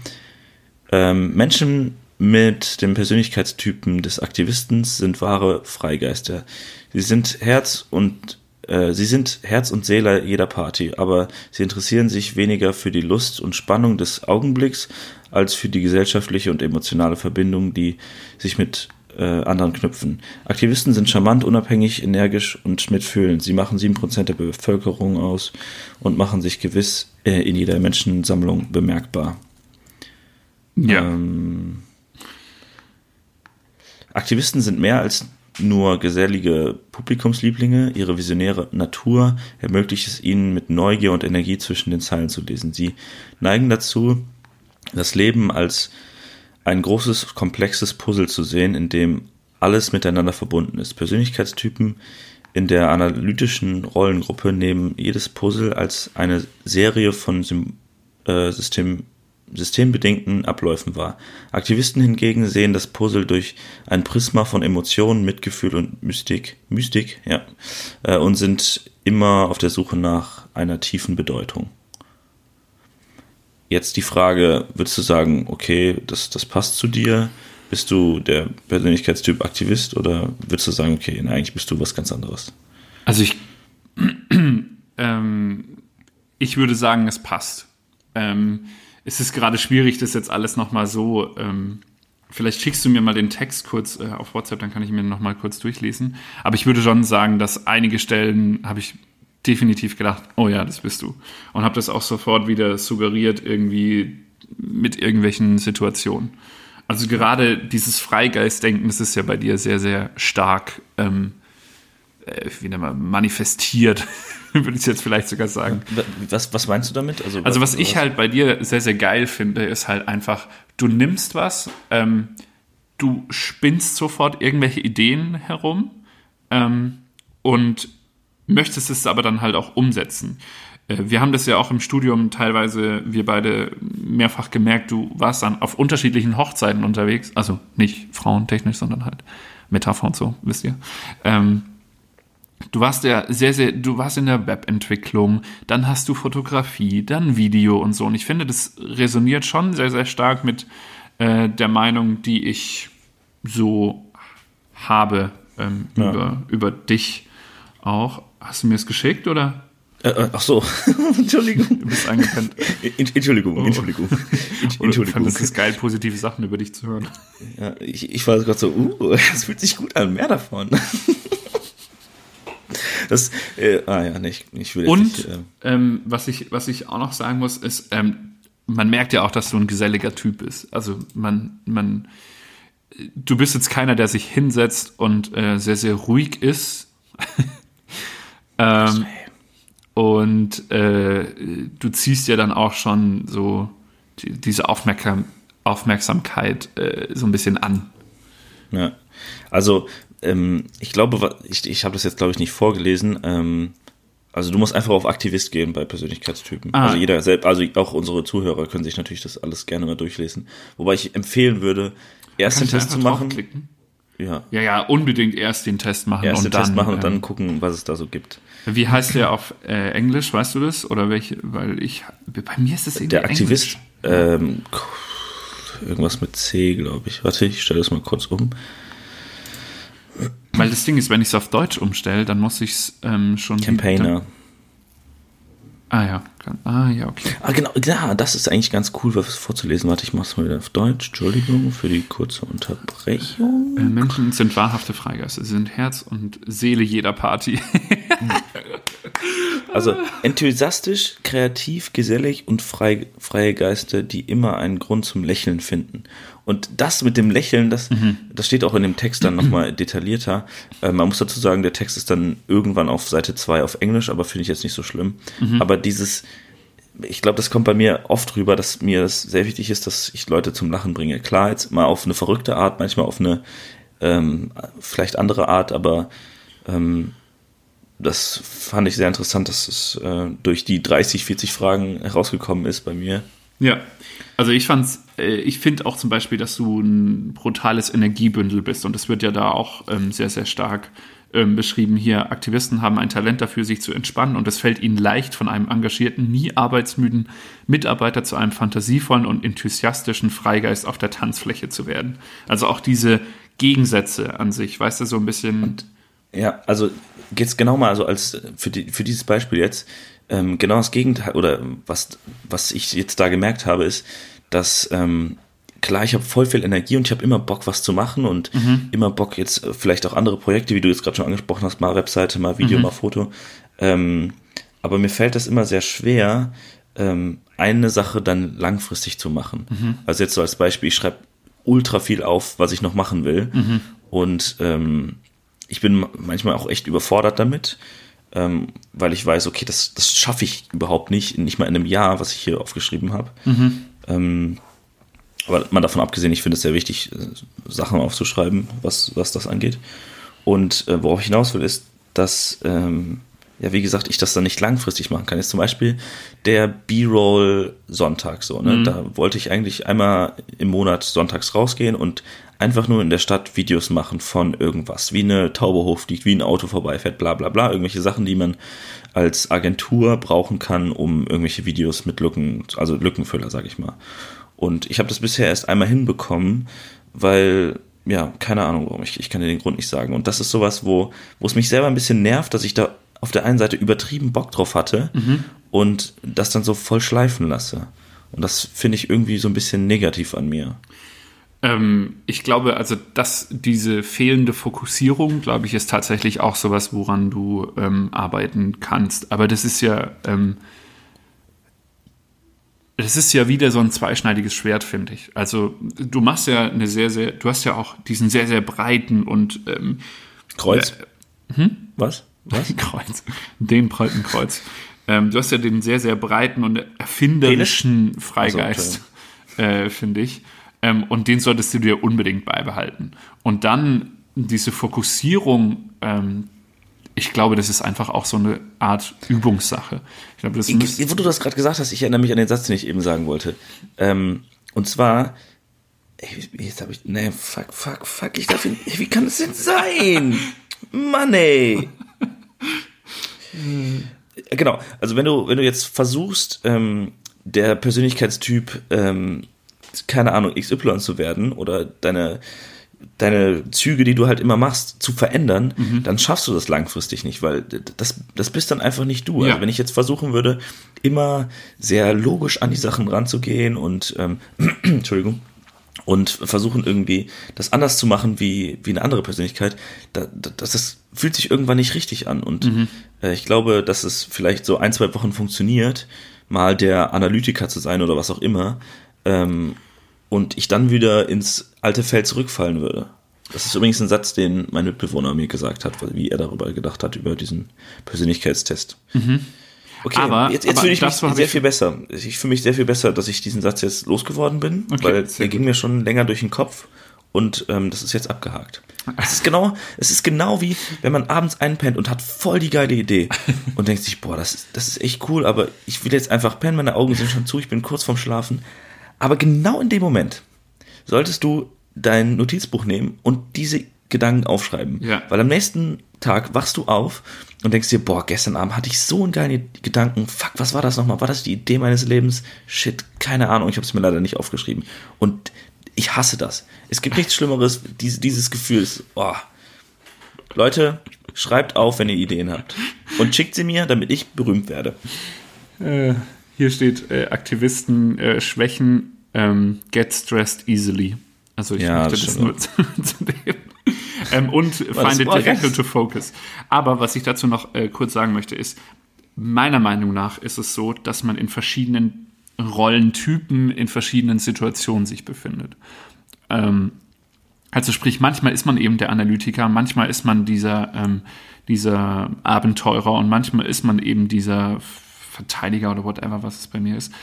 Ähm, Menschen mit dem Persönlichkeitstypen des Aktivisten sind wahre Freigeister. Sie sind Herz und äh, sie sind Herz und Seele jeder Party, aber sie interessieren sich weniger für die Lust und Spannung des Augenblicks als für die gesellschaftliche und emotionale Verbindung, die sich mit äh, anderen knüpfen. Aktivisten sind charmant, unabhängig, energisch und mitfühlend. Sie machen sieben Prozent der Bevölkerung aus und machen sich gewiss äh, in jeder Menschensammlung bemerkbar. Ja. Ähm, Aktivisten sind mehr als nur gesellige Publikumslieblinge. Ihre visionäre Natur ermöglicht es ihnen, mit Neugier und Energie zwischen den Zeilen zu lesen. Sie neigen dazu, das Leben als ein großes, komplexes Puzzle zu sehen, in dem alles miteinander verbunden ist. Persönlichkeitstypen in der analytischen Rollengruppe nehmen jedes Puzzle als eine Serie von äh, System, systembedingten Abläufen wahr. Aktivisten hingegen sehen das Puzzle durch ein Prisma von Emotionen, Mitgefühl und Mystik, Mystik, ja, äh, und sind immer auf der Suche nach einer tiefen Bedeutung. Jetzt die Frage, würdest du sagen, okay, das, das passt zu dir? Bist du der Persönlichkeitstyp Aktivist oder würdest du sagen, okay, na, eigentlich bist du was ganz anderes? Also ich, ähm, ich würde sagen, es passt. Ähm, es ist gerade schwierig, das jetzt alles nochmal so. Ähm, vielleicht schickst du mir mal den Text kurz äh, auf WhatsApp, dann kann ich mir nochmal kurz durchlesen. Aber ich würde schon sagen, dass einige Stellen habe ich definitiv gedacht, oh ja, das bist du. Und habe das auch sofort wieder suggeriert, irgendwie mit irgendwelchen Situationen. Also gerade dieses Freigeistdenken, das ist ja bei dir sehr, sehr stark, ähm, äh, wie nennt man, manifestiert, würde ich jetzt vielleicht sogar sagen. Was, was meinst du damit? Also, also was, was ich halt bei dir sehr, sehr geil finde, ist halt einfach, du nimmst was, ähm, du spinnst sofort irgendwelche Ideen herum ähm, und möchtest es aber dann halt auch umsetzen. Äh, wir haben das ja auch im Studium teilweise, wir beide mehrfach gemerkt, du warst dann auf unterschiedlichen Hochzeiten unterwegs, also nicht frauentechnisch, sondern halt Metapher und so, wisst ihr. Ähm, du warst ja sehr, sehr, du warst in der Webentwicklung, dann hast du Fotografie, dann Video und so. Und ich finde, das resoniert schon sehr, sehr stark mit äh, der Meinung, die ich so habe ähm, ja. über, über dich auch. Hast du mir es geschickt oder? Äh, äh ach so, Entschuldigung. Du bist eingepennt. Entschuldigung, Entschuldigung. Entschuldigung. Ich fand es geil, positive Sachen über dich zu hören. Ja, ich, ich war gerade so, uh, das fühlt sich gut an, mehr davon. Das, äh, ah ja, nicht, ich will Und nicht, äh, ähm, was, ich, was ich auch noch sagen muss, ist, ähm, man merkt ja auch, dass du ein geselliger Typ bist. Also man, man, du bist jetzt keiner, der sich hinsetzt und äh, sehr, sehr ruhig ist. ähm, und äh, du ziehst ja dann auch schon so die, diese Aufmerksam Aufmerksamkeit äh, so ein bisschen an. Ja, also ähm, ich glaube, ich, ich habe das jetzt glaube ich nicht vorgelesen. Ähm, also du musst einfach auf Aktivist gehen bei Persönlichkeitstypen. Ah. Also jeder selbst, also auch unsere Zuhörer können sich natürlich das alles gerne mal durchlesen. Wobei ich empfehlen würde, erst den Test zu machen. Ja. ja, ja, unbedingt erst den Test machen erst und den dann, Test machen und dann ähm, gucken, was es da so gibt. Wie heißt der auf äh, Englisch, weißt du das? Oder welche? Weil ich, bei mir ist das irgendwie Der Aktivist, ähm, irgendwas mit C, glaube ich. Warte, ich stelle das mal kurz um. Weil das Ding ist, wenn ich es auf Deutsch umstelle, dann muss ich es ähm, schon. Campaigner. Ah ja, ah ja, okay. Ah genau, ja, das ist eigentlich ganz cool, was vorzulesen. Warte, ich mach's mal wieder auf Deutsch. Entschuldigung für die kurze Unterbrechung. Äh, Menschen sind wahrhafte Freigeister. Sie sind Herz und Seele jeder Party. also enthusiastisch, kreativ, gesellig und frei, freie Geister, die immer einen Grund zum Lächeln finden. Und das mit dem Lächeln, das, mhm. das steht auch in dem Text dann nochmal detaillierter. Äh, man muss dazu sagen, der Text ist dann irgendwann auf Seite 2 auf Englisch, aber finde ich jetzt nicht so schlimm. Mhm. Aber dieses, ich glaube, das kommt bei mir oft rüber, dass mir das sehr wichtig ist, dass ich Leute zum Lachen bringe. Klar, jetzt mal auf eine verrückte Art, manchmal auf eine ähm, vielleicht andere Art, aber ähm, das fand ich sehr interessant, dass es äh, durch die 30, 40 Fragen herausgekommen ist bei mir. Ja, also ich fand's, äh, ich finde auch zum Beispiel, dass du ein brutales Energiebündel bist und das wird ja da auch ähm, sehr, sehr stark ähm, beschrieben. Hier, Aktivisten haben ein Talent dafür, sich zu entspannen und es fällt ihnen leicht, von einem engagierten, nie arbeitsmüden Mitarbeiter zu einem fantasievollen und enthusiastischen Freigeist auf der Tanzfläche zu werden. Also auch diese Gegensätze an sich, weißt du, so ein bisschen. Und, ja, also geht's genau mal, also als für, die, für dieses Beispiel jetzt, ähm, genau das Gegenteil, oder was, was ich jetzt da gemerkt habe, ist, dass ähm, klar, ich habe voll viel Energie und ich habe immer Bock, was zu machen und mhm. immer Bock jetzt äh, vielleicht auch andere Projekte, wie du jetzt gerade schon angesprochen hast, mal Webseite, mal Video, mhm. mal Foto. Ähm, aber mir fällt das immer sehr schwer, ähm, eine Sache dann langfristig zu machen. Mhm. Also jetzt so als Beispiel, ich schreibe ultra viel auf, was ich noch machen will. Mhm. Und ähm, ich bin manchmal auch echt überfordert damit ähm, weil ich weiß, okay, das, das schaffe ich überhaupt nicht, nicht mal in einem Jahr, was ich hier aufgeschrieben habe. Mhm. Ähm, aber mal davon abgesehen, ich finde es sehr wichtig, äh, Sachen aufzuschreiben, was, was das angeht. Und äh, worauf ich hinaus will, ist, dass ähm, ja, wie gesagt, ich das dann nicht langfristig machen kann. Jetzt zum Beispiel der B-Roll Sonntag so, ne? Mhm. Da wollte ich eigentlich einmal im Monat sonntags rausgehen und einfach nur in der Stadt Videos machen von irgendwas, wie eine Taube hochfliegt, wie ein Auto vorbeifährt, bla bla bla, irgendwelche Sachen, die man als Agentur brauchen kann, um irgendwelche Videos mit Lücken, also Lückenfüller, sag ich mal. Und ich habe das bisher erst einmal hinbekommen, weil ja, keine Ahnung warum, ich, ich kann dir den Grund nicht sagen. Und das ist sowas, wo, wo es mich selber ein bisschen nervt, dass ich da auf der einen Seite übertrieben Bock drauf hatte mhm. und das dann so voll schleifen lasse. Und das finde ich irgendwie so ein bisschen negativ an mir. Ähm, ich glaube, also, dass diese fehlende Fokussierung, glaube ich, ist tatsächlich auch sowas, woran du ähm, arbeiten kannst. Aber das ist ja, ähm, das ist ja wieder so ein zweischneidiges Schwert, finde ich. Also, du machst ja eine sehr, sehr, du hast ja auch diesen sehr, sehr breiten und ähm, Kreuz. Äh, hm? Was? Was? Kreuz. Den breiten Kreuz. Ähm, du hast ja den sehr, sehr breiten und erfinderischen Penis? Freigeist, also, äh, finde ich. Ähm, und den solltest du dir unbedingt beibehalten. Und dann diese Fokussierung, ähm, ich glaube, das ist einfach auch so eine Art Übungssache. Ich glaube, das ich, wo du das gerade gesagt hast, ich erinnere mich an den Satz, den ich eben sagen wollte. Ähm, und zwar, jetzt habe ich, nee, fuck, fuck, fuck, ich darf ihn, wie kann das denn sein? Mann, ey. Genau, also wenn du, wenn du jetzt versuchst, ähm, der Persönlichkeitstyp ähm, keine Ahnung, XY zu werden oder deine, deine Züge, die du halt immer machst, zu verändern, mhm. dann schaffst du das langfristig nicht, weil das, das bist dann einfach nicht du. Ja. Also wenn ich jetzt versuchen würde, immer sehr logisch an die Sachen ranzugehen und ähm, Entschuldigung, und versuchen irgendwie das anders zu machen wie, wie eine andere Persönlichkeit, da, das, das fühlt sich irgendwann nicht richtig an. Und mhm. äh, ich glaube, dass es vielleicht so ein, zwei Wochen funktioniert, mal der Analytiker zu sein oder was auch immer, ähm, und ich dann wieder ins alte Feld zurückfallen würde. Das ist übrigens ein Satz, den mein Mitbewohner mir gesagt hat, wie er darüber gedacht hat, über diesen Persönlichkeitstest. Mhm. Okay, aber, jetzt, jetzt fühle ich mich sehr viel besser. Ich fühle mich sehr viel besser, dass ich diesen Satz jetzt losgeworden bin, okay, weil der ging mir schon länger durch den Kopf und ähm, das ist jetzt abgehakt. Es ist genau, es ist genau wie, wenn man abends einpennt und hat voll die geile Idee und denkt sich, boah, das ist, das ist echt cool, aber ich will jetzt einfach pennen, meine Augen sind schon zu, ich bin kurz vorm Schlafen. Aber genau in dem Moment solltest du dein Notizbuch nehmen und diese Gedanken aufschreiben. Ja. Weil am nächsten Tag wachst du auf und denkst dir, boah, gestern Abend hatte ich so einen geilen Gedanken. Fuck, was war das nochmal? War das die Idee meines Lebens? Shit, keine Ahnung. Ich habe es mir leider nicht aufgeschrieben. Und ich hasse das. Es gibt nichts Schlimmeres, diese, dieses Gefühl. Boah. Leute, schreibt auf, wenn ihr Ideen habt. Und schickt sie mir, damit ich berühmt werde. Äh, hier steht, äh, Aktivisten äh, schwächen ähm, get stressed easily. Also ich ja, möchte das, das nur zu, zu dem. Ähm, und find it difficult to focus. Aber was ich dazu noch äh, kurz sagen möchte, ist, meiner Meinung nach ist es so, dass man in verschiedenen Rollentypen, in verschiedenen Situationen sich befindet. Ähm, also sprich, manchmal ist man eben der Analytiker, manchmal ist man dieser, ähm, dieser Abenteurer und manchmal ist man eben dieser Verteidiger oder whatever, was es bei mir ist.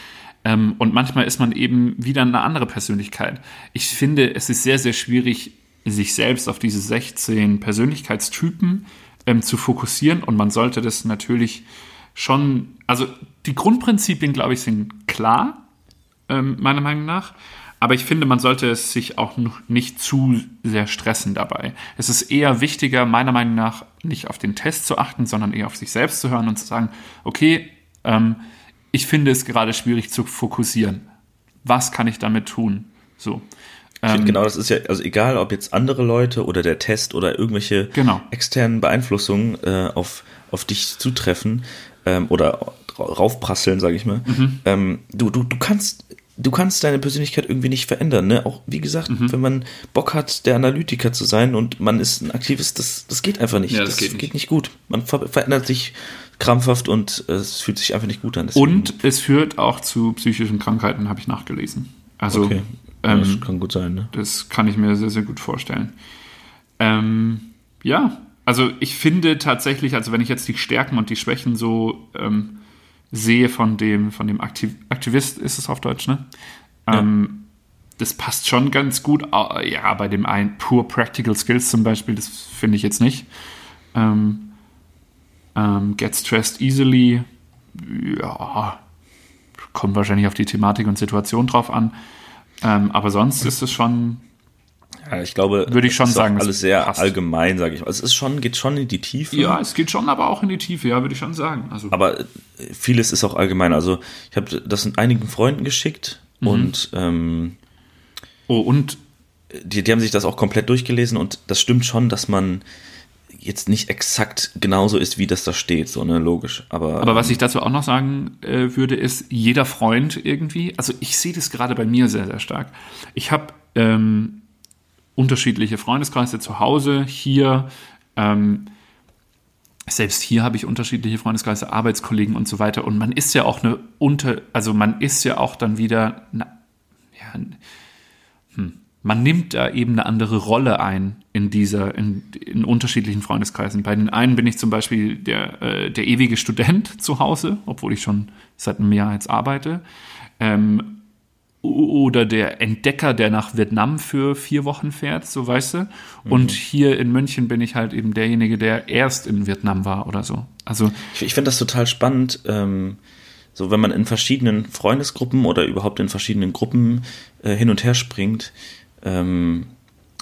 Ähm, und manchmal ist man eben wieder eine andere Persönlichkeit. Ich finde, es ist sehr, sehr schwierig, sich selbst auf diese 16 Persönlichkeitstypen ähm, zu fokussieren und man sollte das natürlich schon, also die Grundprinzipien, glaube ich, sind klar, ähm, meiner Meinung nach. Aber ich finde, man sollte es sich auch nicht zu sehr stressen dabei. Es ist eher wichtiger, meiner Meinung nach, nicht auf den Test zu achten, sondern eher auf sich selbst zu hören und zu sagen, okay, ähm, ich finde es gerade schwierig zu fokussieren. Was kann ich damit tun? So. Ähm, genau, das ist ja, also egal, ob jetzt andere Leute oder der Test oder irgendwelche genau. externen Beeinflussungen äh, auf, auf dich zutreffen ähm, oder raufprasseln, sage ich mal. Mhm. Ähm, du, du, du kannst du kannst deine Persönlichkeit irgendwie nicht verändern, ne? Auch wie gesagt, mhm. wenn man Bock hat, der Analytiker zu sein und man ist ein Aktivist, das, das geht einfach nicht. Ja, das, das geht, nicht. geht, nicht. gut. Man ver verändert sich krampfhaft und äh, es fühlt sich einfach nicht gut an. Deswegen. Und es führt auch zu psychischen Krankheiten, habe ich nachgelesen. Also okay. Ähm, das kann gut sein. Ne? Das kann ich mir sehr, sehr gut vorstellen. Ähm, ja, also ich finde tatsächlich, also wenn ich jetzt die Stärken und die Schwächen so ähm, sehe von dem, von dem Aktiv Aktivist, ist es auf Deutsch, ne? Ja. Ähm, das passt schon ganz gut. Ja, bei dem einen Pure Practical Skills zum Beispiel, das finde ich jetzt nicht. Ähm, Ähm, get stressed easily. Ja, kommt wahrscheinlich auf die Thematik und Situation drauf an. Ähm, aber sonst ist es schon Ja, ich glaube, Würde ich schon es ist auch sagen, alles sehr passt. allgemein, sage ich mal. Es ist schon, geht schon in die Tiefe. Ja, es geht schon, aber auch in die Tiefe, ja, würde ich schon sagen. Also, Aber äh, vieles ist auch allgemein. Also ich habe das in einigen Freunden geschickt Mhm. und ähm, oh, und die, die haben sich das auch komplett durchgelesen und das stimmt schon, dass man jetzt nicht exakt genauso ist, wie das da steht, so ne, logisch. Aber, Aber was ich dazu auch noch sagen äh, würde, ist, jeder Freund irgendwie, also ich sehe das gerade bei mir sehr, sehr stark. Ich habe ähm, unterschiedliche Freundeskreise zu Hause, hier, ähm, selbst hier habe ich unterschiedliche Freundeskreise, Arbeitskollegen und so weiter. Und man ist ja auch eine unter, also man ist ja auch dann wieder, na, ja, hm, man nimmt da eben eine andere Rolle ein in dieser, in, in unterschiedlichen Freundeskreisen. Bei den einen bin ich zum Beispiel der, äh, der ewige Student zu Hause, obwohl ich schon seit einem Jahr jetzt arbeite. Ähm, oder der Entdecker, der nach Vietnam für vier Wochen fährt, so weißt du. Und hier in München bin ich halt eben derjenige, der erst in Vietnam war oder so. Also Ich, ich finde das total spannend, ähm, so wenn man in verschiedenen Freundesgruppen oder überhaupt in verschiedenen Gruppen äh, hin und her springt, ähm,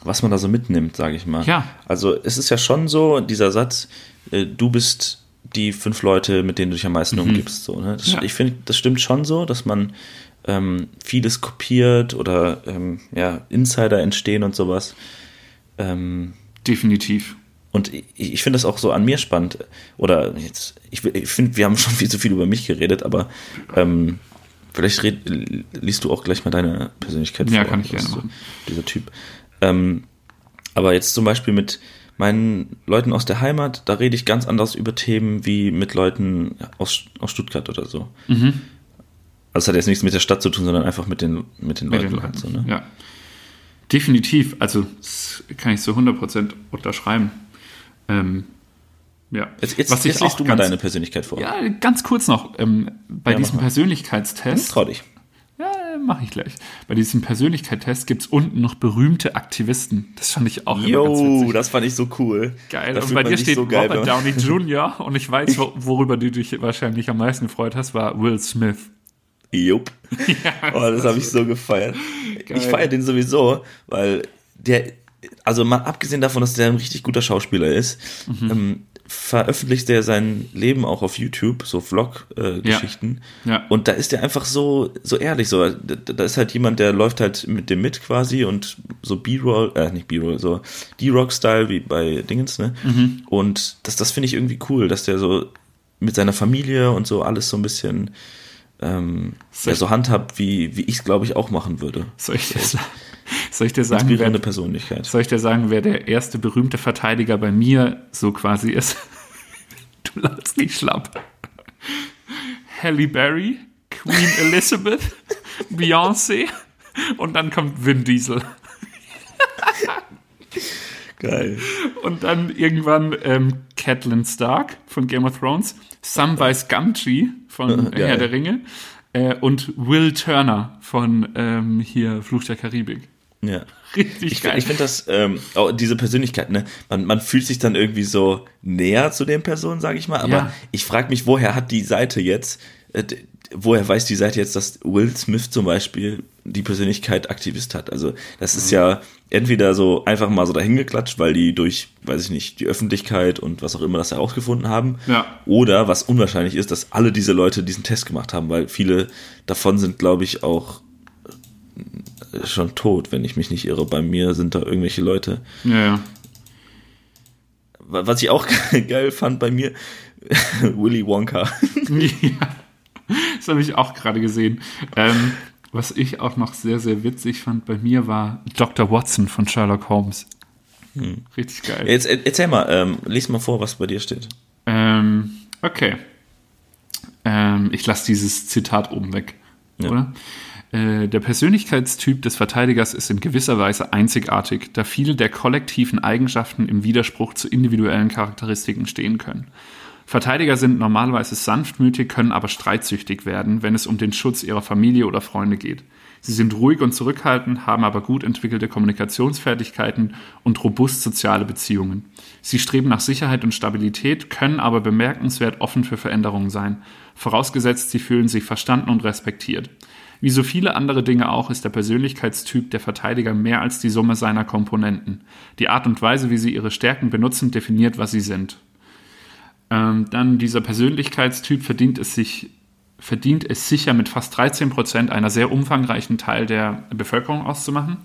was man da so mitnimmt, sage ich mal. Ja. Also es ist ja schon so, dieser Satz, äh, du bist die fünf Leute, mit denen du dich am meisten umgibst. So, ne? das, Ja. Ich finde, das stimmt schon so, dass man ähm, vieles kopiert oder ähm, ja, Insider entstehen und sowas. Ähm, definitiv. und ich, ich finde das auch so an mir spannend. Oder jetzt, ich, ich finde, wir haben schon viel zu viel über mich geredet, aber ähm, vielleicht red, liest du auch gleich mal deine Persönlichkeit Ja, vor. kann ich gerne so machen. Dieser Typ. Ähm, aber jetzt zum Beispiel mit meinen Leuten aus der Heimat, da rede ich ganz anders über Themen wie mit Leuten aus, aus Stuttgart oder so. Mhm. Also es hat jetzt nichts mit der Stadt zu tun, sondern einfach mit den, mit den Mit Leuten. den halt so, ne? Ja. Definitiv. Also das kann ich zu 100% unterschreiben. Ähm, ja. Jetzt, jetzt, Was jetzt liest auch du mal deine Persönlichkeit vor. Ja, ganz kurz noch. Ähm, bei Ja, diesem. Persönlichkeitstest, Trau dich. ja, mache ich gleich. Bei diesem Persönlichkeitstest gibt es unten noch berühmte Aktivisten. Das fand ich auch immer ganz Yo, witzig. das fand ich so cool. Geil. Da und bei dir steht so geil, Robert Downey Jr. und ich weiß, wo- worüber du dich wahrscheinlich am meisten gefreut hast, war Will Smith. Jupp. oh, das habe ich so gefeiert. Geil. Ich feiere den sowieso, weil der, also mal abgesehen davon, dass der ein richtig guter Schauspieler ist, Mhm. ähm, veröffentlicht er sein Leben auch auf YouTube, so Vlog-Geschichten. Ja. Und da ist er einfach so, so ehrlich, so, da, da ist halt jemand, der läuft halt mit dem mit quasi und so B-Roll, äh, nicht B-Roll, so D-Rock-Style wie bei Dingens, ne? Mhm. Und das, das finde ich irgendwie cool, dass der so mit seiner Familie und so alles so ein bisschen ähm, ja, so handhabt, wie, wie ich es, glaube ich, auch machen würde. Soll ich dir, sa- soll ich dir sagen, Inspirierende wer, Persönlichkeit. soll ich dir sagen, wer der erste berühmte Verteidiger bei mir so quasi ist? Du lachst nicht schlapp. Halle Berry, Queen Elizabeth, Beyoncé und dann kommt Vin Diesel. Geil. Und dann irgendwann ähm, Catelyn Stark von Game of Thrones, Samwise Gamgee von. Herr der Ringe äh, und Will Turner von ähm, hier Fluch der Karibik. Ja. Richtig Ich, geil. ich finde das, ähm, auch diese Persönlichkeit, ne, man, man fühlt sich dann irgendwie so näher zu den Personen, sage ich mal, aber Ja. ich frage mich, woher hat die Seite jetzt, äh, woher weiß die Seite jetzt, dass Will Smith zum Beispiel die Persönlichkeit Aktivist hat? Also das Mhm. ist ja entweder so einfach mal so dahingeklatscht, weil die durch, weiß ich nicht, die Öffentlichkeit und was auch immer das herausgefunden haben, Ja. oder was unwahrscheinlich ist, dass alle diese Leute diesen Test gemacht haben, weil viele davon sind, glaube ich, auch schon tot, wenn ich mich nicht irre. Bei mir sind da irgendwelche Leute. ja, ja. Wa- Was ich auch geil fand bei mir, Willy Wonka. ja. Das habe ich auch gerade gesehen. Ähm, was ich auch noch sehr, sehr witzig fand bei mir war Dr. Watson von Sherlock Holmes. Hm. Richtig geil. Jetzt er- erzähl mal, ähm, lies mal vor, was bei dir steht. Ähm, okay. Ähm, ich lasse dieses Zitat oben weg, Ja. oder? Äh, Der Persönlichkeitstyp des Verteidigers ist in gewisser Weise einzigartig, da viele der kollektiven Eigenschaften im Widerspruch zu individuellen Charakteristiken stehen können. Verteidiger sind normalerweise sanftmütig, können aber streitsüchtig werden, wenn es um den Schutz ihrer Familie oder Freunde geht. Sie sind ruhig und zurückhaltend, haben aber gut entwickelte Kommunikationsfertigkeiten und robust soziale Beziehungen. Sie streben nach Sicherheit und Stabilität, können aber bemerkenswert offen für Veränderungen sein, vorausgesetzt sie fühlen sich verstanden und respektiert. Wie so viele andere Dinge auch ist der Persönlichkeitstyp der Verteidiger mehr als die Summe seiner Komponenten. Die Art und Weise, wie sie ihre Stärken benutzen, definiert, was sie sind. Ähm, dann dieser Persönlichkeitstyp verdient es sich verdient es sicher mit fast 13 Prozent einer sehr umfangreichen Teil der Bevölkerung auszumachen.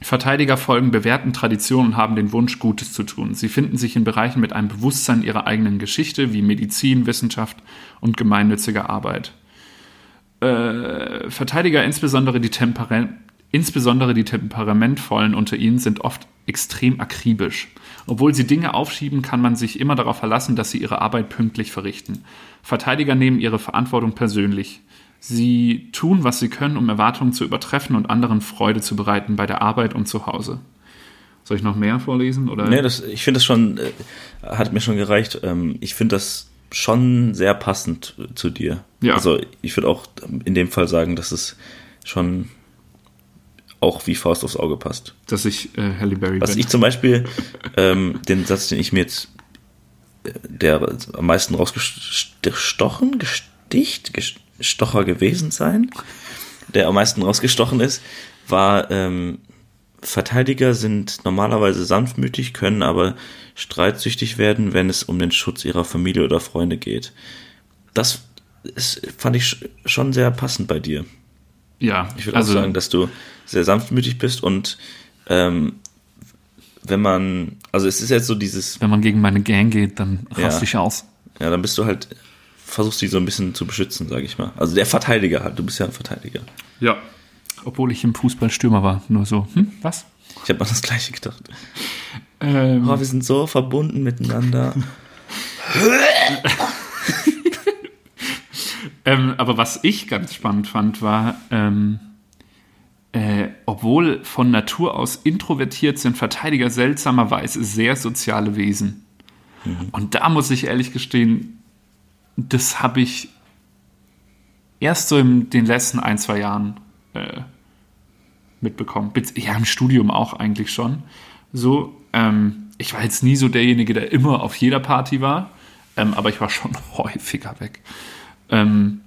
Verteidiger folgen bewährten Traditionen und haben den Wunsch, Gutes zu tun. Sie finden sich in Bereichen mit einem Bewusstsein ihrer eigenen Geschichte, wie Medizin, Wissenschaft und gemeinnützige Arbeit. Äh, Verteidiger, insbesondere die, insbesondere die Temperamentvollen unter ihnen, sind oft extrem akribisch. Obwohl sie Dinge aufschieben, kann man sich immer darauf verlassen, dass sie ihre Arbeit pünktlich verrichten. Verteidiger nehmen ihre Verantwortung persönlich. Sie tun, was sie können, um Erwartungen zu übertreffen und anderen Freude zu bereiten bei der Arbeit und zu Hause. Soll ich noch mehr vorlesen? Oder? Nee, das, ich finde das schon, äh, hat mir schon gereicht. Ähm, ich finde das schon sehr passend zu dir. Ja. Also ich würde auch in dem Fall sagen, dass es schon auch wie Faust aufs Auge passt. Dass ich äh, Halle Berry Was bin. ich zum Beispiel, ähm, den Satz, den ich mir jetzt, äh, der am meisten rausgestochen, gesticht, Gestocher gewesen sein, der am meisten rausgestochen ist, war, ähm, Verteidiger sind normalerweise sanftmütig, können aber streitsüchtig werden, wenn es um den Schutz ihrer Familie oder Freunde geht. Das ist, fand ich schon sehr passend bei dir. Ja, ich würde also, auch sagen, dass du sehr sanftmütig bist und ähm, wenn man, also es ist jetzt so dieses. Wenn man gegen meine Gang geht, dann raste ja, ich aus. Ja, dann bist du halt, versuchst die so ein bisschen zu beschützen, sage ich mal. Also der Verteidiger halt, du bist ja ein Verteidiger. Ja. Obwohl ich im Fußball Stürmer war, nur so, hm, was? Ich habe an das Gleiche gedacht. Ähm, oh, wir sind so verbunden miteinander. ähm, aber was ich ganz spannend fand, war, ähm, äh, obwohl von Natur aus introvertiert sind Verteidiger seltsamerweise sehr soziale Wesen. Mhm. Und da muss ich ehrlich gestehen, das habe ich erst so in den letzten ein, zwei Jahren äh, mitbekommen. Ja, im Studium auch eigentlich schon. So, ähm, ich war jetzt nie so derjenige, der immer auf jeder Party war, ähm, aber ich war schon häufiger weg. Ähm,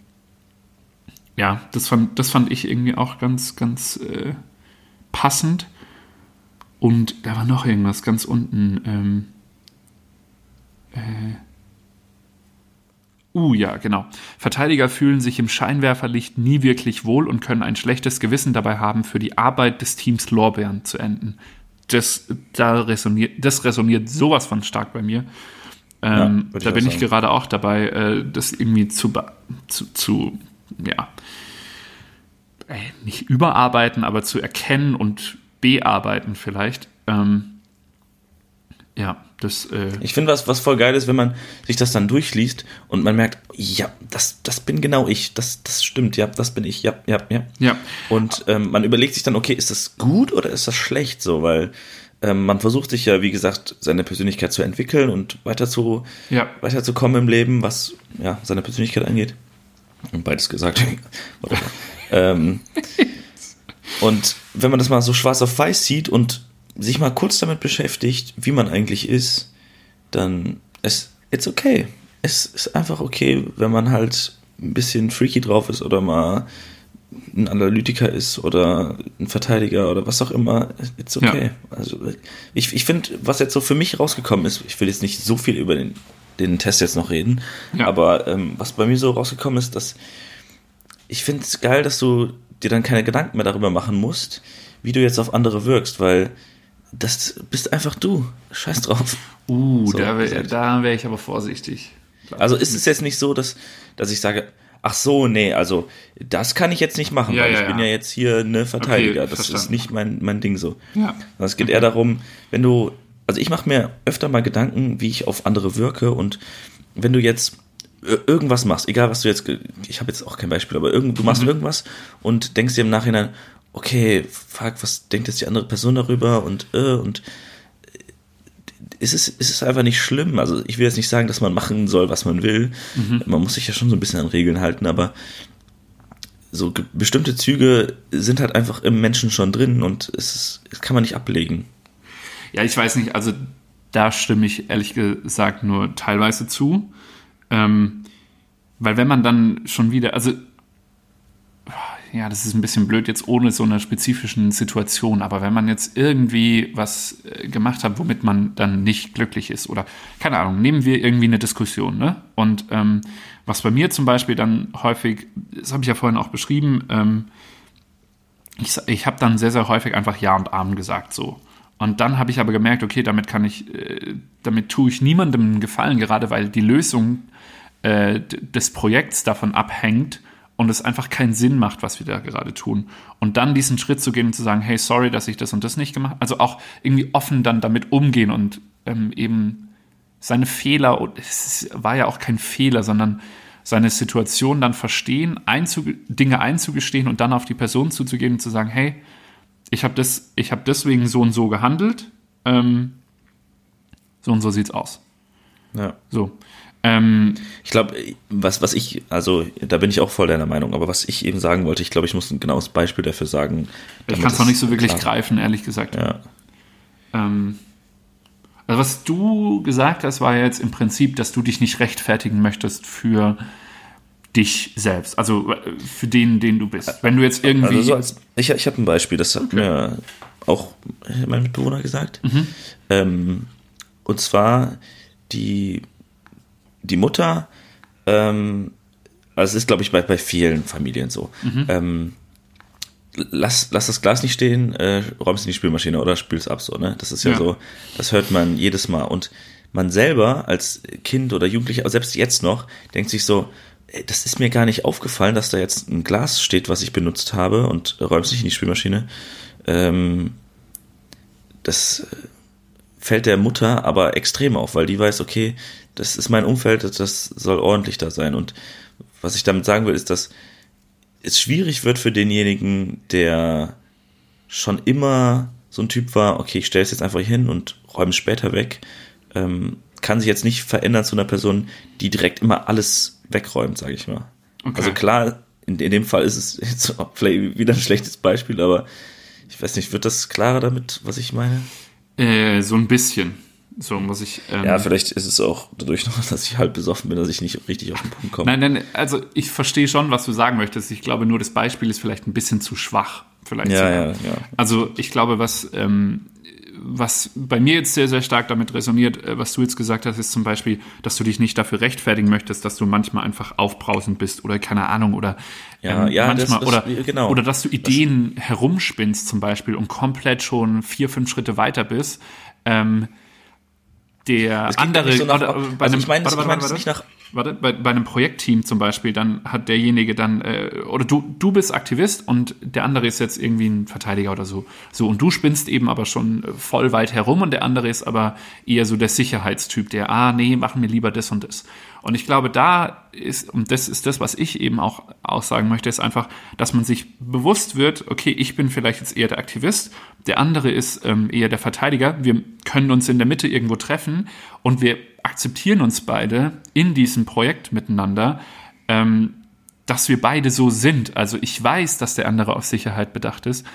ja, das fand, das fand ich irgendwie auch ganz, ganz äh, passend. Und da war noch irgendwas ganz unten. Ähm, äh, uh, ja, genau. Verteidiger fühlen sich im Scheinwerferlicht nie wirklich wohl und können ein schlechtes Gewissen dabei haben, für die Arbeit des Teams Lorbeeren zu enden. Das, da resoniert, das resoniert sowas von stark bei mir. Ähm, ja, da bin ich gerade auch dabei, äh, das irgendwie zu, zu, zu ja, äh, nicht überarbeiten, aber zu erkennen und bearbeiten vielleicht. Ähm, ja, das. Äh ich finde, was, was voll geil ist, wenn man sich das dann durchliest und man merkt, ja, das, das bin genau ich, das, das stimmt, ja, das bin ich, ja, ja, ja. ja. Und ähm, man überlegt sich dann, okay, ist das gut oder ist das schlecht so, weil ähm, man versucht sich ja, wie gesagt, seine Persönlichkeit zu entwickeln und weiter zu, ja. weiterzukommen im Leben, was ja, seine Persönlichkeit angeht. Und beides gesagt. ähm, und wenn man das mal so schwarz auf weiß sieht und sich mal kurz damit beschäftigt, wie man eigentlich ist, dann ist it's okay. Es ist einfach okay, wenn man halt ein bisschen freaky drauf ist oder mal ein Analytiker ist oder ein Verteidiger oder was auch immer, it's okay. Ja. Also ich, ich finde, was jetzt so für mich rausgekommen ist, ich will jetzt nicht so viel über den, den Test jetzt noch reden, ja. aber ähm, was bei mir so rausgekommen ist, dass ich finde es geil, dass du dir dann keine Gedanken mehr darüber machen musst, wie du jetzt auf andere wirkst, weil das bist einfach du. Scheiß drauf. Uh, so, da wäre wär ich aber vorsichtig. Also ist es jetzt nicht so, dass, dass ich sage, ach so, nee, also das kann ich jetzt nicht machen, ja, weil ja, ich bin ja jetzt hier eine Verteidiger. Okay, das verstanden. ist nicht mein, mein Ding so. Ja. Es geht okay. eher darum, wenn du, also ich mache mir öfter mal Gedanken, wie ich auf andere wirke und wenn du jetzt irgendwas machst, egal was du jetzt, ich habe jetzt auch kein Beispiel, aber irgend, du machst mhm. irgendwas und denkst dir im Nachhinein, okay, fuck, was denkt jetzt die andere Person darüber und äh, und ist es, ist es einfach nicht schlimm. Also ich will jetzt nicht sagen, dass man machen soll, was man will. Mhm. Man muss sich ja schon so ein bisschen an Regeln halten, aber so bestimmte Züge sind halt einfach im Menschen schon drin und es, ist, das kann man nicht ablegen. Ja, ich weiß nicht, also da stimme ich ehrlich gesagt nur teilweise zu. Ähm, weil wenn man dann schon wieder, also ja, das ist ein bisschen blöd jetzt ohne so eine spezifischen Situation, aber wenn man jetzt irgendwie was äh, gemacht hat, womit man dann nicht glücklich ist oder keine Ahnung, nehmen wir irgendwie eine Diskussion, ne? Und ähm, was bei mir zum Beispiel dann häufig, das habe ich ja vorhin auch beschrieben, ähm, ich, ich habe dann sehr, sehr häufig einfach Ja und Amen gesagt so. Und dann habe ich aber gemerkt, okay, damit kann ich, äh, damit tue ich niemandem einen Gefallen, gerade weil die Lösung äh, des Projekts davon abhängt, und es einfach keinen Sinn macht, was wir da gerade tun. Und dann diesen Schritt zu gehen und zu sagen, hey, sorry, dass ich das und das nicht gemacht habe. Also auch irgendwie offen dann damit umgehen und ähm, eben seine Fehler, und es war ja auch kein Fehler, sondern seine Situation dann verstehen, einzuge Dinge einzugestehen und dann auf die Person zuzugehen und zu sagen, hey, ich habe das, ich habe deswegen so und so gehandelt, ähm, so und so sieht's aus. Ja. So. Ähm, ich glaube, was, was ich, also da bin ich auch voll deiner Meinung, aber was ich eben sagen wollte, ich glaube, ich muss ein genaues Beispiel dafür sagen. Ich kann es noch nicht so wirklich klar. greifen, ehrlich gesagt. Ja. Ähm, also was du gesagt hast, war jetzt im Prinzip, dass du dich nicht rechtfertigen möchtest für dich selbst, also äh, für den, den du bist. Wenn du jetzt irgendwie. Also so als, ich ich habe ein Beispiel, das hat okay. mir auch mein Mitbewohner gesagt. Mhm. Ähm, und zwar die die Mutter, ähm, also es ist, glaube ich, bei, bei vielen Familien so. Mhm. Ähm, lass, lass das Glas nicht stehen, äh, räumst in die Spülmaschine oder spül's ab so, ne? Das ist ja, ja, so, das hört man jedes Mal. Und man selber als Kind oder Jugendlicher, selbst jetzt noch, denkt sich so, ey, das ist mir gar nicht aufgefallen, dass da jetzt ein Glas steht, was ich benutzt habe und räumst nicht in die Spülmaschine. Ähm, das fällt der Mutter aber extrem auf, weil die weiß, okay, das ist mein Umfeld, das soll ordentlich da sein. Und was ich damit sagen will, ist, dass es schwierig wird für denjenigen, der schon immer so ein Typ war, okay, ich stelle es jetzt einfach hin und räume es später weg, ähm, kann sich jetzt nicht verändern zu einer Person, die direkt immer alles wegräumt, sage ich mal. Okay. Also klar, in, in, dem Fall ist es jetzt vielleicht wieder ein schlechtes Beispiel, aber ich weiß nicht, wird das klarer damit, was ich meine? Äh, so ein bisschen. So muss ich. Ähm, ja, vielleicht ist es auch dadurch noch, dass ich halb besoffen bin, dass ich nicht richtig auf den Punkt komme. Nein, nein, also ich verstehe schon, was du sagen möchtest. Ich glaube nur, das Beispiel ist vielleicht ein bisschen zu schwach. Vielleicht ja, sogar. ja, ja. Also ich glaube, was, ähm, was bei mir jetzt sehr, sehr stark damit resoniert, äh, was du jetzt gesagt hast, ist zum Beispiel, dass du dich nicht dafür rechtfertigen möchtest, dass du manchmal einfach aufbrausend bist oder keine Ahnung oder ja, ähm, ja, manchmal das, oder, genau. oder dass du Ideen das, herumspinnst zum Beispiel und komplett schon vier, fünf Schritte weiter bist. Ähm, der andere, so nach, bei also einem, ich meine, warte, warte, warte, nicht nach warte, bei, bei einem Projektteam zum Beispiel, dann hat derjenige dann, äh, oder du, du bist Aktivist und der andere ist jetzt irgendwie ein Verteidiger oder so. So, und du spinnst eben aber schon voll weit herum und der andere ist aber eher so der Sicherheitstyp, der, ah, nee, machen wir lieber das und das. Und ich glaube, da ist, und das ist das, was ich eben auch aussagen möchte, ist einfach, dass man sich bewusst wird, okay, ich bin vielleicht jetzt eher der Aktivist, der andere ist ähm, eher der Verteidiger. Wir können uns in der Mitte irgendwo treffen und wir akzeptieren uns beide in diesem Projekt miteinander, ähm, dass wir beide so sind. Also ich weiß, dass der andere auf Sicherheit bedacht ist,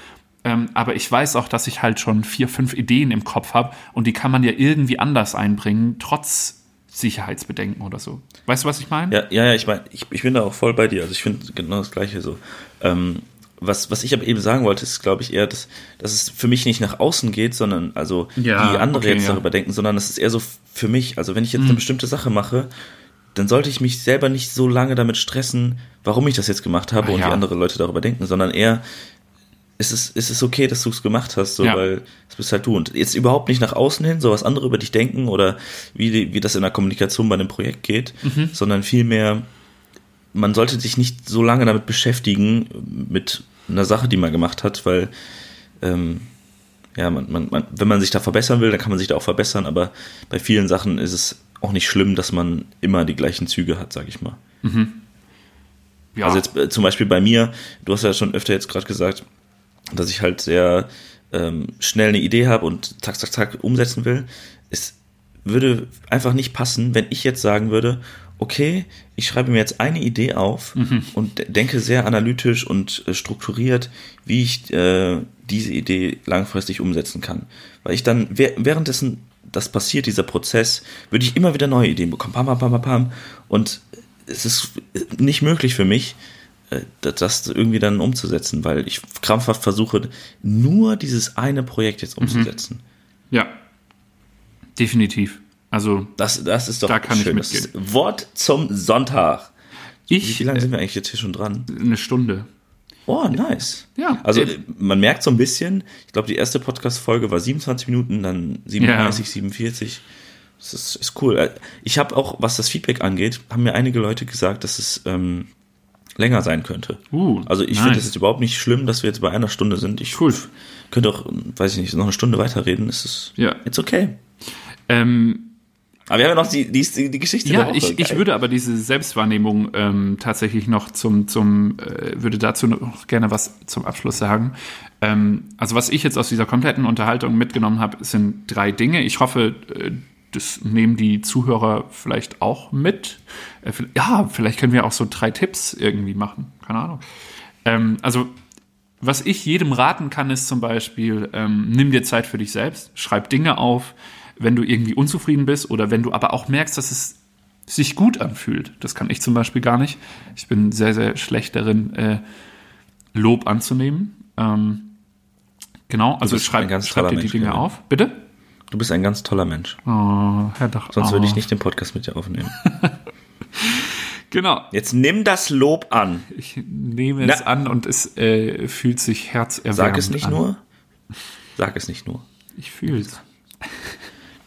ähm, aber ich weiß auch, dass ich halt schon vier, fünf Ideen im Kopf habe und die kann man ja irgendwie anders einbringen, trotz Sicherheitsbedenken oder so. Weißt du, was ich meine? Ja, ja, ja, ich meine, ich, ich bin da auch voll bei dir. Also ich finde genau das Gleiche so. Ähm, was, was ich aber eben sagen wollte, ist, glaube ich, eher, dass, dass es für mich nicht nach außen geht, sondern also ja, die andere okay, jetzt ja. darüber denken, sondern es ist eher so für mich. Also wenn ich jetzt mhm. eine bestimmte Sache mache, dann sollte ich mich selber nicht so lange damit stressen, warum ich das jetzt gemacht habe ah, und ja. wie andere Leute darüber denken, sondern eher, ist es, ist es okay, dass du es gemacht hast, so, ja. weil es bist halt du. Und jetzt überhaupt nicht nach außen hin, so was andere über dich denken oder wie, wie das in der Kommunikation bei einem Projekt geht, mhm. sondern vielmehr, man sollte sich nicht so lange damit beschäftigen, mit einer Sache, die man gemacht hat, weil ähm, ja, man, man, man, wenn man sich da verbessern will, dann kann man sich da auch verbessern, aber bei vielen Sachen ist es auch nicht schlimm, dass man immer die gleichen Züge hat, sag ich mal. Mhm. Ja. Also jetzt äh, zum Beispiel bei mir, du hast ja schon öfter jetzt gerade gesagt, dass ich halt sehr ähm, schnell eine Idee habe und zack, zack, zack umsetzen will. Es würde einfach nicht passen, wenn ich jetzt sagen würde, okay, ich schreibe mir jetzt eine Idee auf Mhm. und de- denke sehr analytisch und äh, strukturiert, wie ich äh, diese Idee langfristig umsetzen kann. Weil ich dann, wäh- währenddessen das passiert, dieser Prozess, würde ich immer wieder neue Ideen bekommen. Pam, pam, pam, pam, pam. Und es ist nicht möglich für mich, das- das irgendwie dann umzusetzen, weil ich krampfhaft versuche, nur dieses eine Projekt jetzt umzusetzen. Ja, definitiv. Also Das, das ist doch Da kann ich schön. mitgehen. Das ist Wort zum Sonntag. Wie, ich wie lange sind wir eigentlich jetzt hier schon dran? eine Stunde. Oh, nice. Ja. Also Äh, man merkt so ein bisschen, ich glaube, die erste Podcast-Folge war 27 Minuten, dann 37, 47. Das ist, ist cool. Äh, Ich habe auch, was das Feedback angeht, haben mir einige Leute gesagt, dass es ähm, länger sein könnte. Uh, also ich nice. finde es jetzt überhaupt nicht schlimm, dass wir jetzt bei einer Stunde sind. Ich Cool. könnte auch, weiß ich nicht, noch eine Stunde weiterreden. Es ist, Ja. it's okay. Ähm, Aber wir haben ja noch die, die, die Geschichte Ja, ich, ich würde aber diese Selbstwahrnehmung ähm, tatsächlich noch zum, zum äh, würde dazu noch gerne was zum Abschluss sagen. Ähm, also was ich jetzt aus dieser kompletten Unterhaltung mitgenommen habe, sind drei Dinge. Ich hoffe, äh, das nehmen die Zuhörer vielleicht auch mit. Äh, ja, vielleicht können wir auch so drei Tipps irgendwie machen. Keine Ahnung. Ähm, also was ich jedem raten kann, ist zum Beispiel, ähm, nimm dir Zeit für dich selbst, schreib Dinge auf, wenn du irgendwie unzufrieden bist oder wenn du aber auch merkst, dass es sich gut anfühlt. Das kann ich zum Beispiel gar nicht. Ich bin sehr, sehr schlecht darin, äh, Lob anzunehmen. Ähm, genau, also schreib, schreib dir die Dinge Kevin. auf. Bitte? Du bist ein ganz toller Mensch. Oh, Herr Dach. Sonst würde ich nicht den Podcast mit dir aufnehmen. Genau. Jetzt nimm das Lob an. Ich nehme es Na. an und es äh, fühlt sich herzerwärmend Sag es nicht an. nur. Sag es nicht nur. Ich fühle es.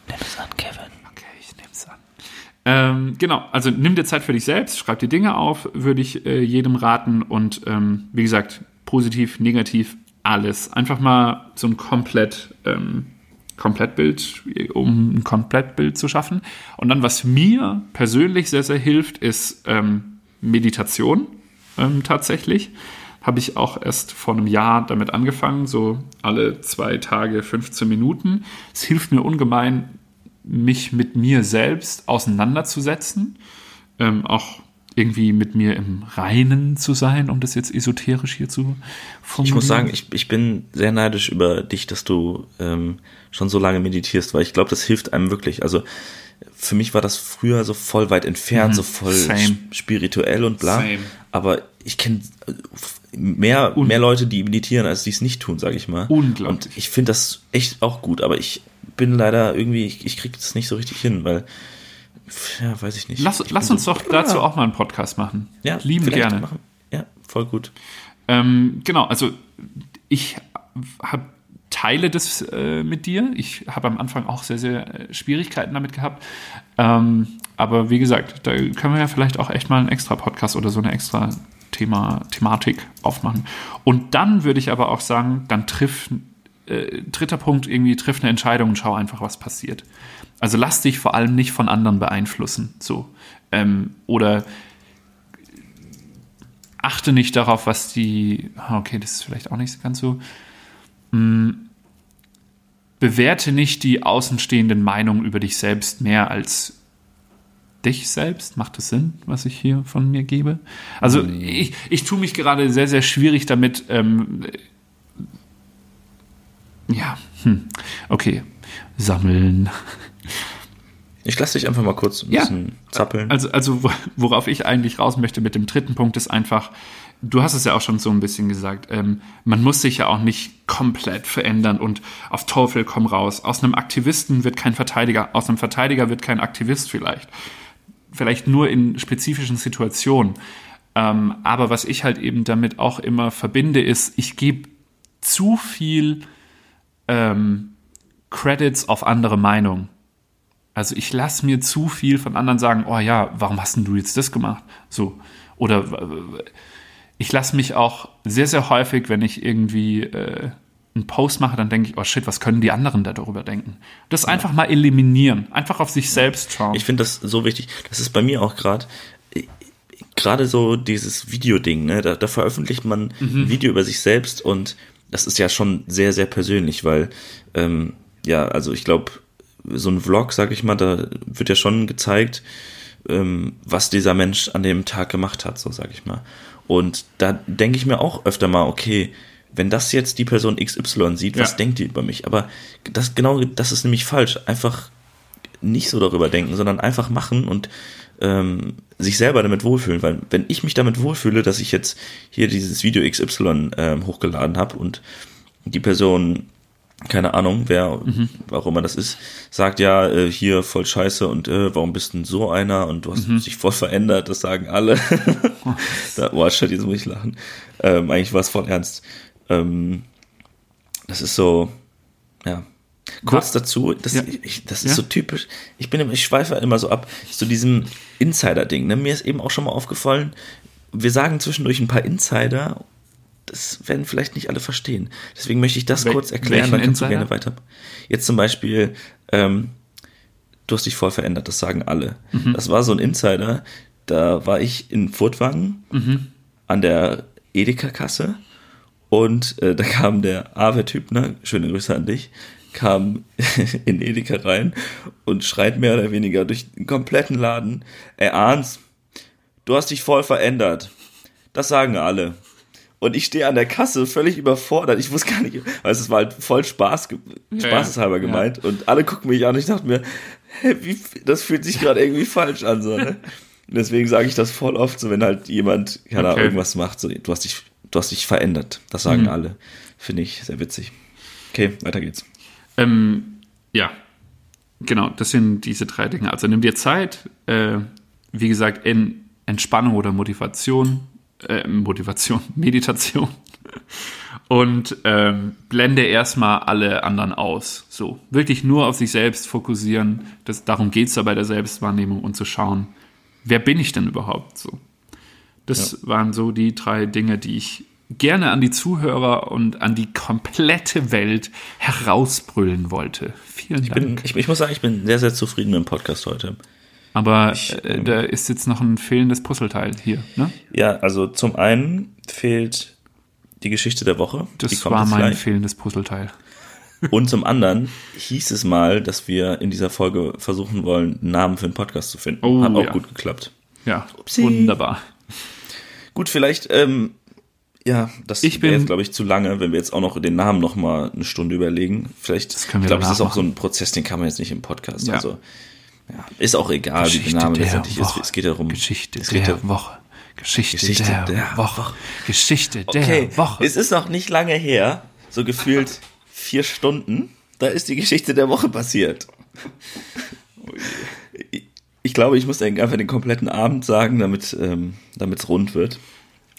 Nimm es an, Kevin. Okay, ich nehme es an. Ähm, genau, also nimm dir Zeit für dich selbst, schreib die Dinge auf, würde ich äh, jedem raten und ähm, wie gesagt, positiv, negativ, alles. Einfach mal so ein komplett, ähm, Komplettbild, um ein Komplettbild zu schaffen. Und dann, was mir persönlich sehr, sehr hilft, ist ähm, Meditation ähm, tatsächlich. Habe ich auch erst vor einem Jahr damit angefangen, so alle zwei Tage 15 Minuten. Es hilft mir ungemein, mich mit mir selbst auseinanderzusetzen, ähm, auch irgendwie mit mir im Reinen zu sein, um das jetzt esoterisch hier zu formulieren. Ich muss sagen, ich, ich bin sehr neidisch über dich, dass du ähm, schon so lange meditierst, weil ich glaube, das hilft einem wirklich. Also für mich war das früher so voll weit entfernt, so voll Mhm. Same. sp- spirituell und bla. Same. Aber ich kenne mehr, mehr Leute, die meditieren, als die es nicht tun, sage ich mal. Unglaublich. Und ich finde das echt auch gut, aber ich bin leider irgendwie, ich, ich krieg das nicht so richtig hin, weil, ja, weiß ich nicht. lass, ich lass uns so- doch dazu auch mal einen Podcast machen. ja, Lieben gerne. Machen. Ja, voll gut. Ähm, genau, also ich habe teile das äh, mit dir. Ich habe am Anfang auch sehr, sehr äh, Schwierigkeiten damit gehabt. Ähm, aber wie gesagt, da können wir ja vielleicht auch echt mal einen extra Podcast oder so eine extra Thema, Thematik aufmachen. Und dann würde ich aber auch sagen, dann triff, äh, dritter Punkt, irgendwie triff eine Entscheidung und schau einfach, was passiert. Also lass dich vor allem nicht von anderen beeinflussen. So. Ähm, oder achte nicht darauf, was die. ah, Okay, das ist vielleicht auch nicht ganz so. Hm, bewerte nicht die außenstehenden Meinungen über dich selbst mehr als dich selbst. Macht das Sinn, was ich hier von mir gebe? Also, ich, ich tue mich gerade sehr, sehr schwierig damit. Ähm, ja, hm, okay. Sammeln. Ich lasse dich einfach mal kurz ein Ja. bisschen zappeln. Also, also wo- worauf ich eigentlich raus möchte mit dem dritten Punkt ist einfach, du hast es ja auch schon so ein bisschen gesagt, ähm, man muss sich ja auch nicht komplett verändern und auf Teufel komm raus. Aus einem Aktivisten wird kein Verteidiger, aus einem Verteidiger wird kein Aktivist vielleicht. Vielleicht nur in spezifischen Situationen. Ähm, aber was ich halt eben damit auch immer verbinde, ist, ich gebe zu viel ähm, Credits auf andere Meinungen. Also ich lasse mir zu viel von anderen sagen, oh ja, warum hast denn du jetzt das gemacht? So. Oder äh, ich lasse mich auch sehr, sehr häufig, wenn ich irgendwie äh, einen Post mache, dann denke ich, oh shit, was können die anderen da darüber denken? Das einfach mal eliminieren, einfach auf sich selbst schauen. Ich finde das so wichtig. Das ist bei mir auch gerade gerade so dieses Videoding, ne? Da, da veröffentlicht man Mhm. ein Video über sich selbst und das ist ja schon sehr, sehr persönlich, weil ähm, ja, also ich glaube, so ein Vlog, sag ich mal, da wird ja schon gezeigt, ähm, was dieser Mensch an dem Tag gemacht hat, so sage ich mal. Und da denke ich mir auch öfter mal, okay, wenn das jetzt die Person XY sieht, was Ja. denkt die über mich? Aber das genau, das ist nämlich falsch. Einfach nicht so darüber denken, sondern einfach machen und ähm, sich selber damit wohlfühlen. Weil wenn ich mich damit wohlfühle, dass ich jetzt hier dieses Video XY ähm, hochgeladen habe und die Person, keine Ahnung, wer, warum immer das ist, sagt ja, äh, hier voll scheiße und äh, warum bist denn so einer und du hast dich voll verändert, das sagen alle. da, oh, shit, jetzt muss ich lachen. Ähm, eigentlich war es voll ernst. Ähm, das ist so, ja. Kurz dazu, das, Ja. ich, das Ja. ist so typisch. Ich bin, immer- ich schweife immer so ab zu diesem Insider-Ding. Ne? Mir ist eben auch schon mal aufgefallen, wir sagen zwischendurch ein paar Insider, das werden vielleicht nicht alle verstehen. Deswegen möchte ich das Wel- kurz erklären, dann kannst du Insider? gerne weiter. Jetzt zum Beispiel, ähm, du hast dich voll verändert, das sagen alle. Mhm. Das war so ein Insider, da war ich in Furtwangen Mhm. an der Edeka-Kasse und äh, da kam der Awe-Typ, ne, schöne Grüße an dich, kam in Edeka rein und schreit mehr oder weniger durch den kompletten Laden, ey Arns, du hast dich voll verändert. Das sagen alle. Und ich stehe an der Kasse völlig überfordert. Ich wusste gar nicht, weil es war halt voll Spaß, Ja, spaßeshalber ja. gemeint. Und alle gucken mich an und ich dachte mir, hä, wie, das fühlt sich gerade irgendwie falsch an, so, ne? Und deswegen sage ich das voll oft, so wenn halt jemand, keine Ahnung, Okay. irgendwas macht, so, du hast dich, du hast dich verändert. Das sagen Mhm. alle. Finde ich sehr witzig. Okay, weiter geht's. Ähm, ja, genau, das sind diese drei Dinge. Also nimm dir Zeit, äh, wie gesagt, in Entspannung oder Motivation, äh, Motivation, Meditation und ähm, blende erstmal alle anderen aus. So, wirklich nur auf sich selbst fokussieren. Das, darum geht es ja bei der Selbstwahrnehmung und zu schauen, wer bin ich denn überhaupt so. Das waren so die drei Dinge, die ich gerne an die Zuhörer und an die komplette Welt herausbrüllen wollte. Vielen Ich, Dank. bin, ich, ich muss sagen, ich bin sehr, sehr zufrieden mit dem Podcast heute. Aber Ich, äh, ähm, da ist jetzt noch ein fehlendes Puzzleteil hier. Ne? Ja, also zum einen fehlt die Geschichte der Woche. Das war mein gleich. fehlendes Puzzleteil. Und zum anderen hieß es mal, dass wir in dieser Folge versuchen wollen, einen Namen für einen Podcast zu finden. Oh, Hat auch ja. gut geklappt. Ja, Upsi. wunderbar. Gut, vielleicht, ähm, ja, das Ich wäre jetzt, glaube ich, zu lange, wenn wir jetzt auch noch den Namen noch mal eine Stunde überlegen. Vielleicht, Das können wir ich glaube, es ist auch so ein Prozess, den kann man jetzt nicht im Podcast. Ja. Also, ja, ist auch egal, wie der Name letztendlich ist. Es geht darum. Geschichte es geht der. Woche. Geschichte, Geschichte der, der Woche. Geschichte der Okay, Woche. es ist noch nicht lange her, so gefühlt vier Stunden, da ist die Geschichte der Woche passiert. Ich- Ich glaube, ich muss einfach den kompletten Abend sagen, damit ähm, es rund wird.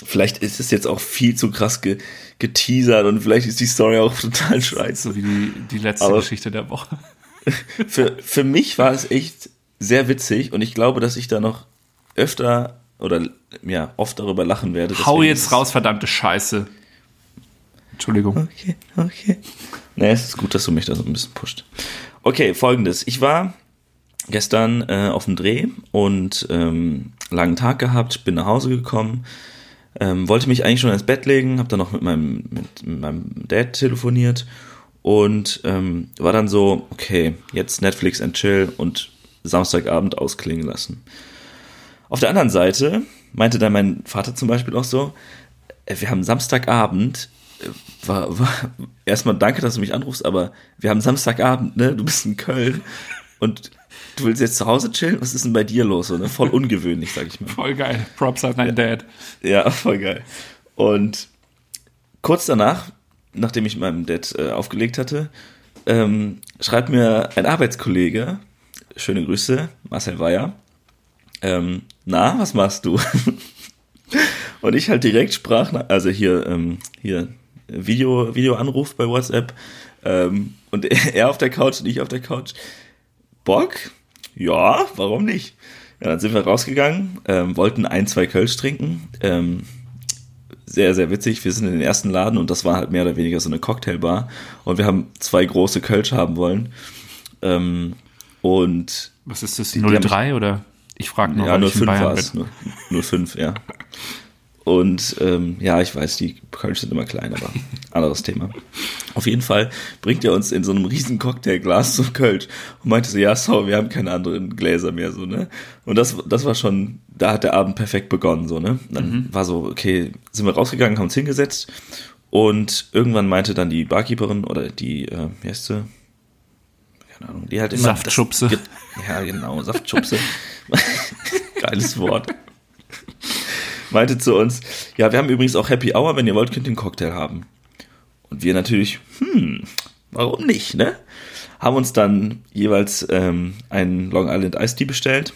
Vielleicht ist es jetzt auch viel zu krass ge geteasert und vielleicht ist die Story auch total scheiße. so wie die, die letzte Aber- Geschichte der Woche. Für, für mich war es echt sehr witzig und ich glaube, dass ich da noch öfter oder ja, oft darüber lachen werde. Hau jetzt raus, verdammte Scheiße. Entschuldigung. Okay, okay. Nee, es ist gut, dass du mich da so ein bisschen pusht. Okay, folgendes. Ich war gestern äh, auf dem Dreh und ähm, langen Tag gehabt, bin nach Hause gekommen, ähm, wollte mich eigentlich schon ins Bett legen, habe dann noch mit meinem, mit, mit meinem Dad telefoniert und ähm, war dann so, okay, jetzt Netflix and Chill und Samstagabend ausklingen lassen. Auf der anderen Seite meinte dann mein Vater zum Beispiel auch so, äh, wir haben Samstagabend, äh, war, war, erstmal danke, dass du mich anrufst, aber wir haben Samstagabend, ne, du bist in Köln und du willst jetzt zu Hause chillen, was ist denn bei dir los, so, ne? voll ungewöhnlich, sag ich mal. Voll geil. Props an dein Dad. Ja, voll geil. Und kurz danach, nachdem ich meinem Dad äh, aufgelegt hatte, ähm, schreibt mir ein Arbeitskollege, schöne Grüße, Marcel Weyer, ähm, na, was machst du? Und ich halt direkt sprach, also hier, ähm, hier Video, Videoanruf bei WhatsApp ähm, und er auf der Couch und ich auf der Couch. Bock? Ja, warum nicht? Ja, dann sind wir rausgegangen, ähm, wollten ein, zwei Kölsch trinken. Sehr, sehr witzig. Wir sind in den ersten Laden und das war halt mehr oder weniger so eine Cocktailbar. Und wir haben zwei große Kölsch haben wollen. Ähm, und Was ist das? die haben 03 oder? Ich frage nur, ja, weil nur ich in Bayern es. bin. Nur, nur fünf, ja. Und ähm, ja, ich weiß, die Kölsch sind immer klein, aber anderes Thema. Auf jeden Fall bringt er uns in so einem riesen Cocktailglas zum Kölsch und meinte so, ja, sorry, wir haben keine anderen Gläser mehr, so, ne? Und das, das war schon, da hat der Abend perfekt begonnen, so, ne? Dann mhm. war so, okay, sind wir rausgegangen, haben uns hingesetzt und irgendwann meinte dann die Barkeeperin oder die, äh, wie heißt sie? Keine Ahnung, die halt immer. Saftschubse. Das, ja, genau, Saftschubse. Geiles Wort meinte zu uns, ja, wir haben übrigens auch Happy Hour, wenn ihr wollt, könnt ihr einen Cocktail haben. Und wir natürlich, hm, warum nicht, ne? Haben uns dann jeweils ähm, einen Long Island Iced Tea bestellt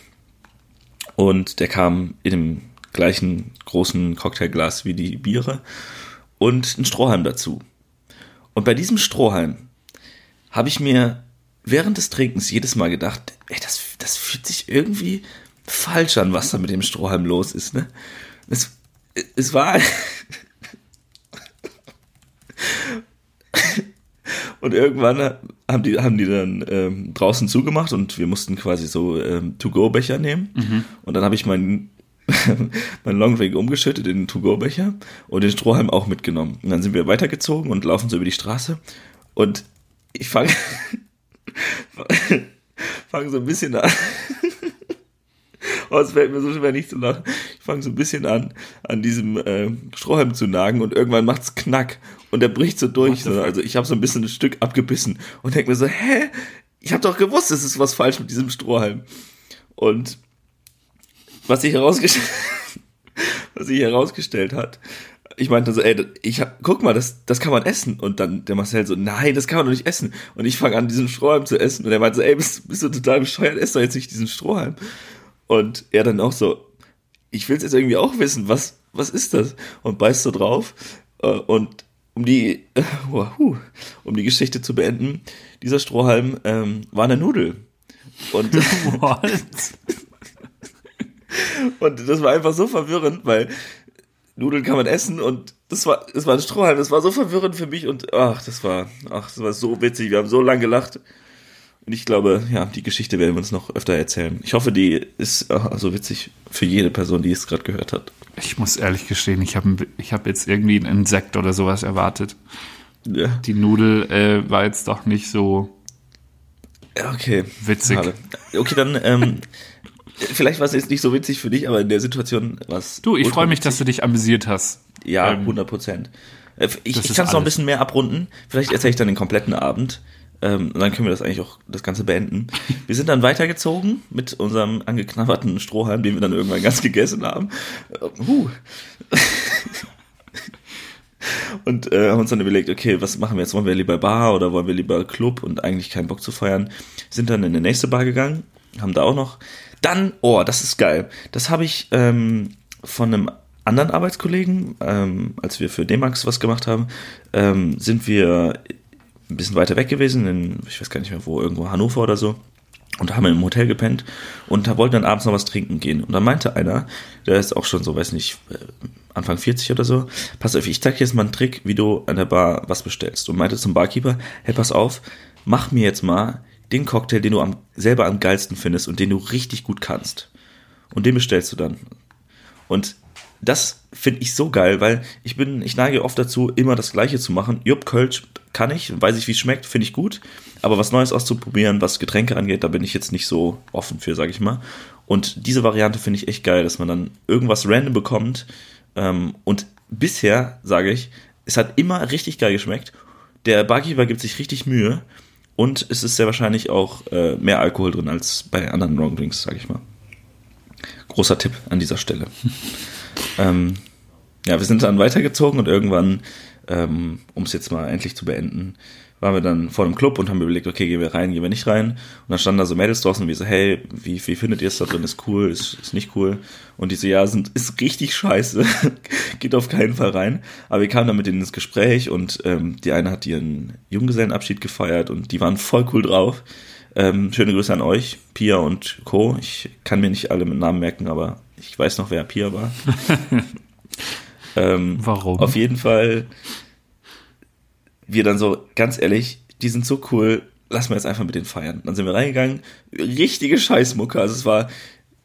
und der kam in dem gleichen großen Cocktailglas wie die Biere und ein Strohhalm dazu. Und bei diesem Strohhalm habe ich mir während des Trinkens jedes Mal gedacht, ey, das, das fühlt sich irgendwie falsch an, was da mit dem Strohhalm los ist, ne? Es, es war. und irgendwann haben die, haben die dann ähm, draußen zugemacht und wir mussten quasi so ähm, To-Go-Becher nehmen. Mhm. Und dann habe ich meinen mein Longdrink umgeschüttet in den To-Go-Becher und den Strohhalm auch mitgenommen. Und dann sind wir weitergezogen und laufen so über die Straße. Und ich fange fang so ein bisschen an. Oh, es fällt mir so schwer nicht zu lachen fange so ein bisschen an, an diesem äh, Strohhalm zu nagen und irgendwann macht's knack und der bricht so durch. So. Also ich habe so ein bisschen ein Stück abgebissen und denke mir so, hä? Ich habe doch gewusst, es ist was falsch mit diesem Strohhalm. Und was sich herausgestellt, was sich herausgestellt hat, ich meinte so, ey, ich hab, guck mal, das, das kann man essen. Und dann der Marcel so, nein, das kann man doch nicht essen. Und ich fange an, diesen Strohhalm zu essen. Und er meinte so, ey, bist, bist du total bescheuert, ess doch jetzt nicht diesen Strohhalm. Und er dann auch so, ich will es jetzt irgendwie auch wissen, was, was ist das? Und beißt so drauf. Äh, und um die, uh, um die Geschichte zu beenden, dieser Strohhalm ähm, war eine Nudel. Und, und das war einfach so verwirrend, weil Nudeln kann man essen und das war, das war ein Strohhalm, das war so verwirrend für mich und ach, das war, ach, das war so witzig, wir haben so lange gelacht. Und ich glaube, ja, die Geschichte werden wir uns noch öfter erzählen. Ich hoffe, die ist so also witzig für jede Person, die es gerade gehört hat. Ich muss ehrlich gestehen, ich habe ich hab jetzt irgendwie ein Insekt oder sowas erwartet. Ja. Die Nudel äh, war jetzt doch nicht so okay. witzig. Schade. Okay, dann ähm, vielleicht war es jetzt nicht so witzig für dich, aber in der Situation war es. Du, ich freue mich, dass du dich amüsiert hast. Ja, ähm, 100 Prozent. Äh, ich, ich kann es noch ein bisschen mehr abrunden. Vielleicht erzähle ich dann den kompletten Abend. Ähm, dann können wir das eigentlich auch das Ganze beenden. Wir sind dann weitergezogen mit unserem angeknabberten Strohhalm, den wir dann irgendwann ganz gegessen haben. Äh, huh. und äh, haben uns dann überlegt, okay, was machen wir jetzt? Wollen wir lieber Bar oder wollen wir lieber Club und eigentlich keinen Bock zu feiern? Sind dann in die nächste Bar gegangen, haben da auch noch. Dann, oh, das ist geil. Das habe ich ähm, von einem anderen Arbeitskollegen, ähm, als wir für D-Max was gemacht haben, ähm, sind wir ein bisschen weiter weg gewesen, in, ich weiß gar nicht mehr wo, irgendwo Hannover oder so. Und da haben wir im Hotel gepennt und da wollten dann abends noch was trinken gehen. Und dann meinte einer, der ist auch schon so, weiß nicht, äh, Anfang 40 oder so, pass auf, ich zeig dir jetzt mal einen Trick, wie du an der Bar was bestellst. Und meinte zum Barkeeper, hey, pass auf, mach mir jetzt mal den Cocktail, den du am, selber am geilsten findest und den du richtig gut kannst. Und den bestellst du dann. Und das finde ich so geil, weil ich bin, ich neige oft dazu, immer das Gleiche zu machen. Jupp, Kölsch kann ich, weiß ich, wie es schmeckt, finde ich gut. Aber was Neues auszuprobieren, was Getränke angeht, da bin ich jetzt nicht so offen für, sage ich mal. Und diese Variante finde ich echt geil, dass man dann irgendwas random bekommt. Ähm, und bisher, sage ich, es hat immer richtig geil geschmeckt. Der Barkeeper gibt sich richtig Mühe. Und es ist sehr wahrscheinlich auch äh, mehr Alkohol drin als bei anderen Long Drinks, sage ich mal. Großer Tipp an dieser Stelle. Ähm, ja, wir sind dann weitergezogen und irgendwann, ähm, um es jetzt mal endlich zu beenden, waren wir dann vor dem Club und haben überlegt, okay, gehen wir rein, gehen wir nicht rein. Und dann standen da so Mädels draußen wir so, hey, wie, wie findet ihr es da drin? Ist cool, ist, ist nicht cool. Und die so, ja, sind, ist richtig scheiße. Geht auf keinen Fall rein. Aber wir kamen dann mit denen ins Gespräch und ähm, die eine hat ihren Junggesellenabschied gefeiert und die waren voll cool drauf. Ähm, schöne Grüße an euch, Pia und Co. Ich kann mir nicht alle mit Namen merken, aber ich weiß noch, wer Pia war. ähm, Warum? Auf jeden Fall, wir dann so, ganz ehrlich, die sind so cool, lass mal jetzt einfach mit denen feiern. Dann sind wir reingegangen, richtige Scheißmucke, also es war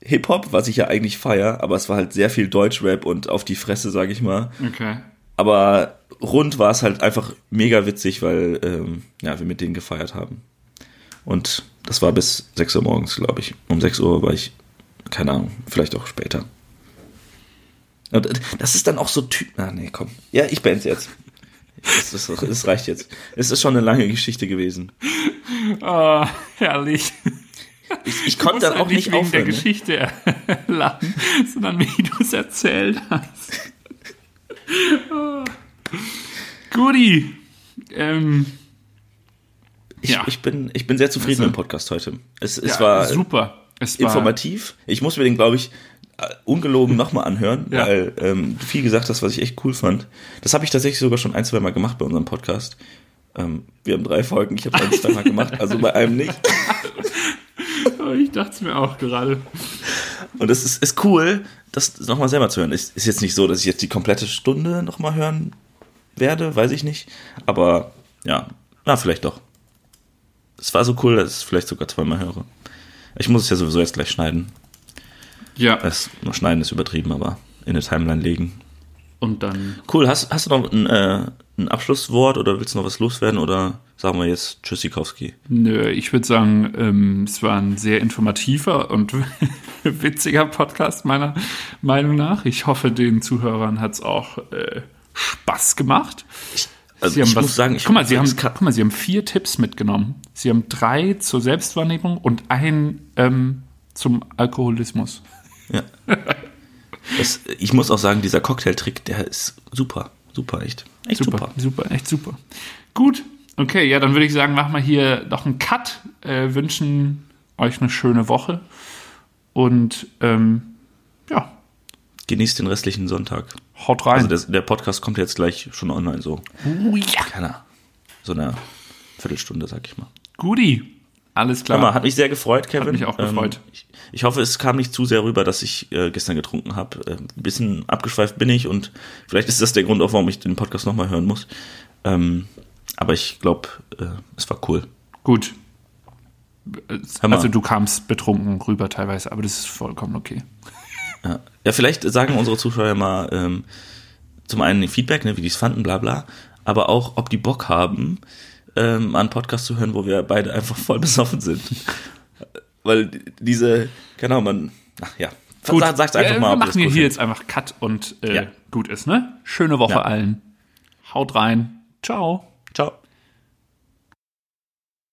Hip-Hop, was ich ja eigentlich feier, aber es war halt sehr viel Deutschrap und auf die Fresse, sag ich mal. Okay. Aber rund war es halt einfach mega witzig, weil ähm, ja, wir mit denen gefeiert haben. Und das war bis 6 Uhr morgens, glaube ich. Um 6 Uhr war ich, keine Ahnung, vielleicht auch später. Und das ist dann auch so Typ. Ah, nee, komm. Ja, ich beende jetzt. Das, das, das reicht jetzt. Es ist schon eine lange Geschichte gewesen. Oh, herrlich. Ich, ich konnte dann auch nicht, wegen aufhören. der ne? Geschichte lachen, sondern wie du es erzählt hast. Oh. Guti. Ähm, Ich, Ja. ich, bin, ich bin sehr zufrieden Also- mit dem Podcast heute. Es, es ja, war super. Es war informativ. Ich muss mir den, glaube ich, äh, ungelogen nochmal anhören, Ja. weil ähm, du viel gesagt hast, was ich echt cool fand. Das habe ich tatsächlich sogar schon ein, zwei Mal gemacht bei unserem Podcast. Ähm, wir haben drei Folgen, ich habe ein, zwei Mal gemacht, also bei einem nicht. Ich dachte es mir auch gerade. Und es ist, ist cool, das nochmal selber zu hören. Ist, ist jetzt nicht so, dass ich jetzt die komplette Stunde nochmal hören werde, weiß ich nicht. Aber ja, na, vielleicht doch. Es war so cool, dass ich es vielleicht sogar zweimal höre. Ich muss es ja sowieso jetzt gleich schneiden. Ja. Das schneiden ist übertrieben, aber in eine Timeline legen. Und dann. Cool, hast, hast du noch ein, äh, ein Abschlusswort oder willst du noch was loswerden oder sagen wir jetzt Tschüssikowski? Nö, ich würde sagen, ähm, es war ein sehr informativer und witziger Podcast, meiner Meinung nach. Ich hoffe, den Zuhörern hat es auch äh, Spaß gemacht. Also Sie haben ich was, muss sagen, ich guck mal, Sie haben, guck mal, Sie haben vier Tipps mitgenommen. Sie haben drei zur Selbstwahrnehmung und einen ähm, zum Alkoholismus. Ja. Das, ich muss auch sagen, dieser Cocktailtrick, der ist super. Super, echt. Echt super. Super, super, echt super. Gut, okay, ja, dann würde ich sagen, machen wir hier noch einen Cut, äh, wünschen euch eine schöne Woche und ähm, ja, Genießt den restlichen Sonntag. haut rein. Also der, der Podcast kommt jetzt gleich schon online, so, oh ja. keine so eine Viertelstunde, sag ich mal. Guti, alles klar. Mal, hat mich sehr gefreut, Kevin. mich auch gefreut. Ähm, ich, ich hoffe, es kam nicht zu sehr rüber, dass ich äh, gestern getrunken habe. Äh, ein bisschen abgeschweift bin ich und vielleicht ist das der Grund auch, warum ich den Podcast nochmal hören muss. Ähm, aber ich glaube, äh, es war cool. Gut. Also du kamst betrunken rüber teilweise, aber das ist vollkommen okay. Ja, ja vielleicht sagen unsere Zuschauer mal ähm, zum einen Feedback, ne, wie die es fanden, bla bla, aber auch, ob die Bock haben, ähm, einen Podcast zu hören, wo wir beide einfach voll besoffen sind. Weil diese, keine Ahnung, man, ach ja, Gut, Sag, sag's einfach ja, mal. wir machen das hier, jetzt einfach Cut und äh, Ja. gut ist, ne? Schöne Woche Ja. allen. Haut rein. Ciao.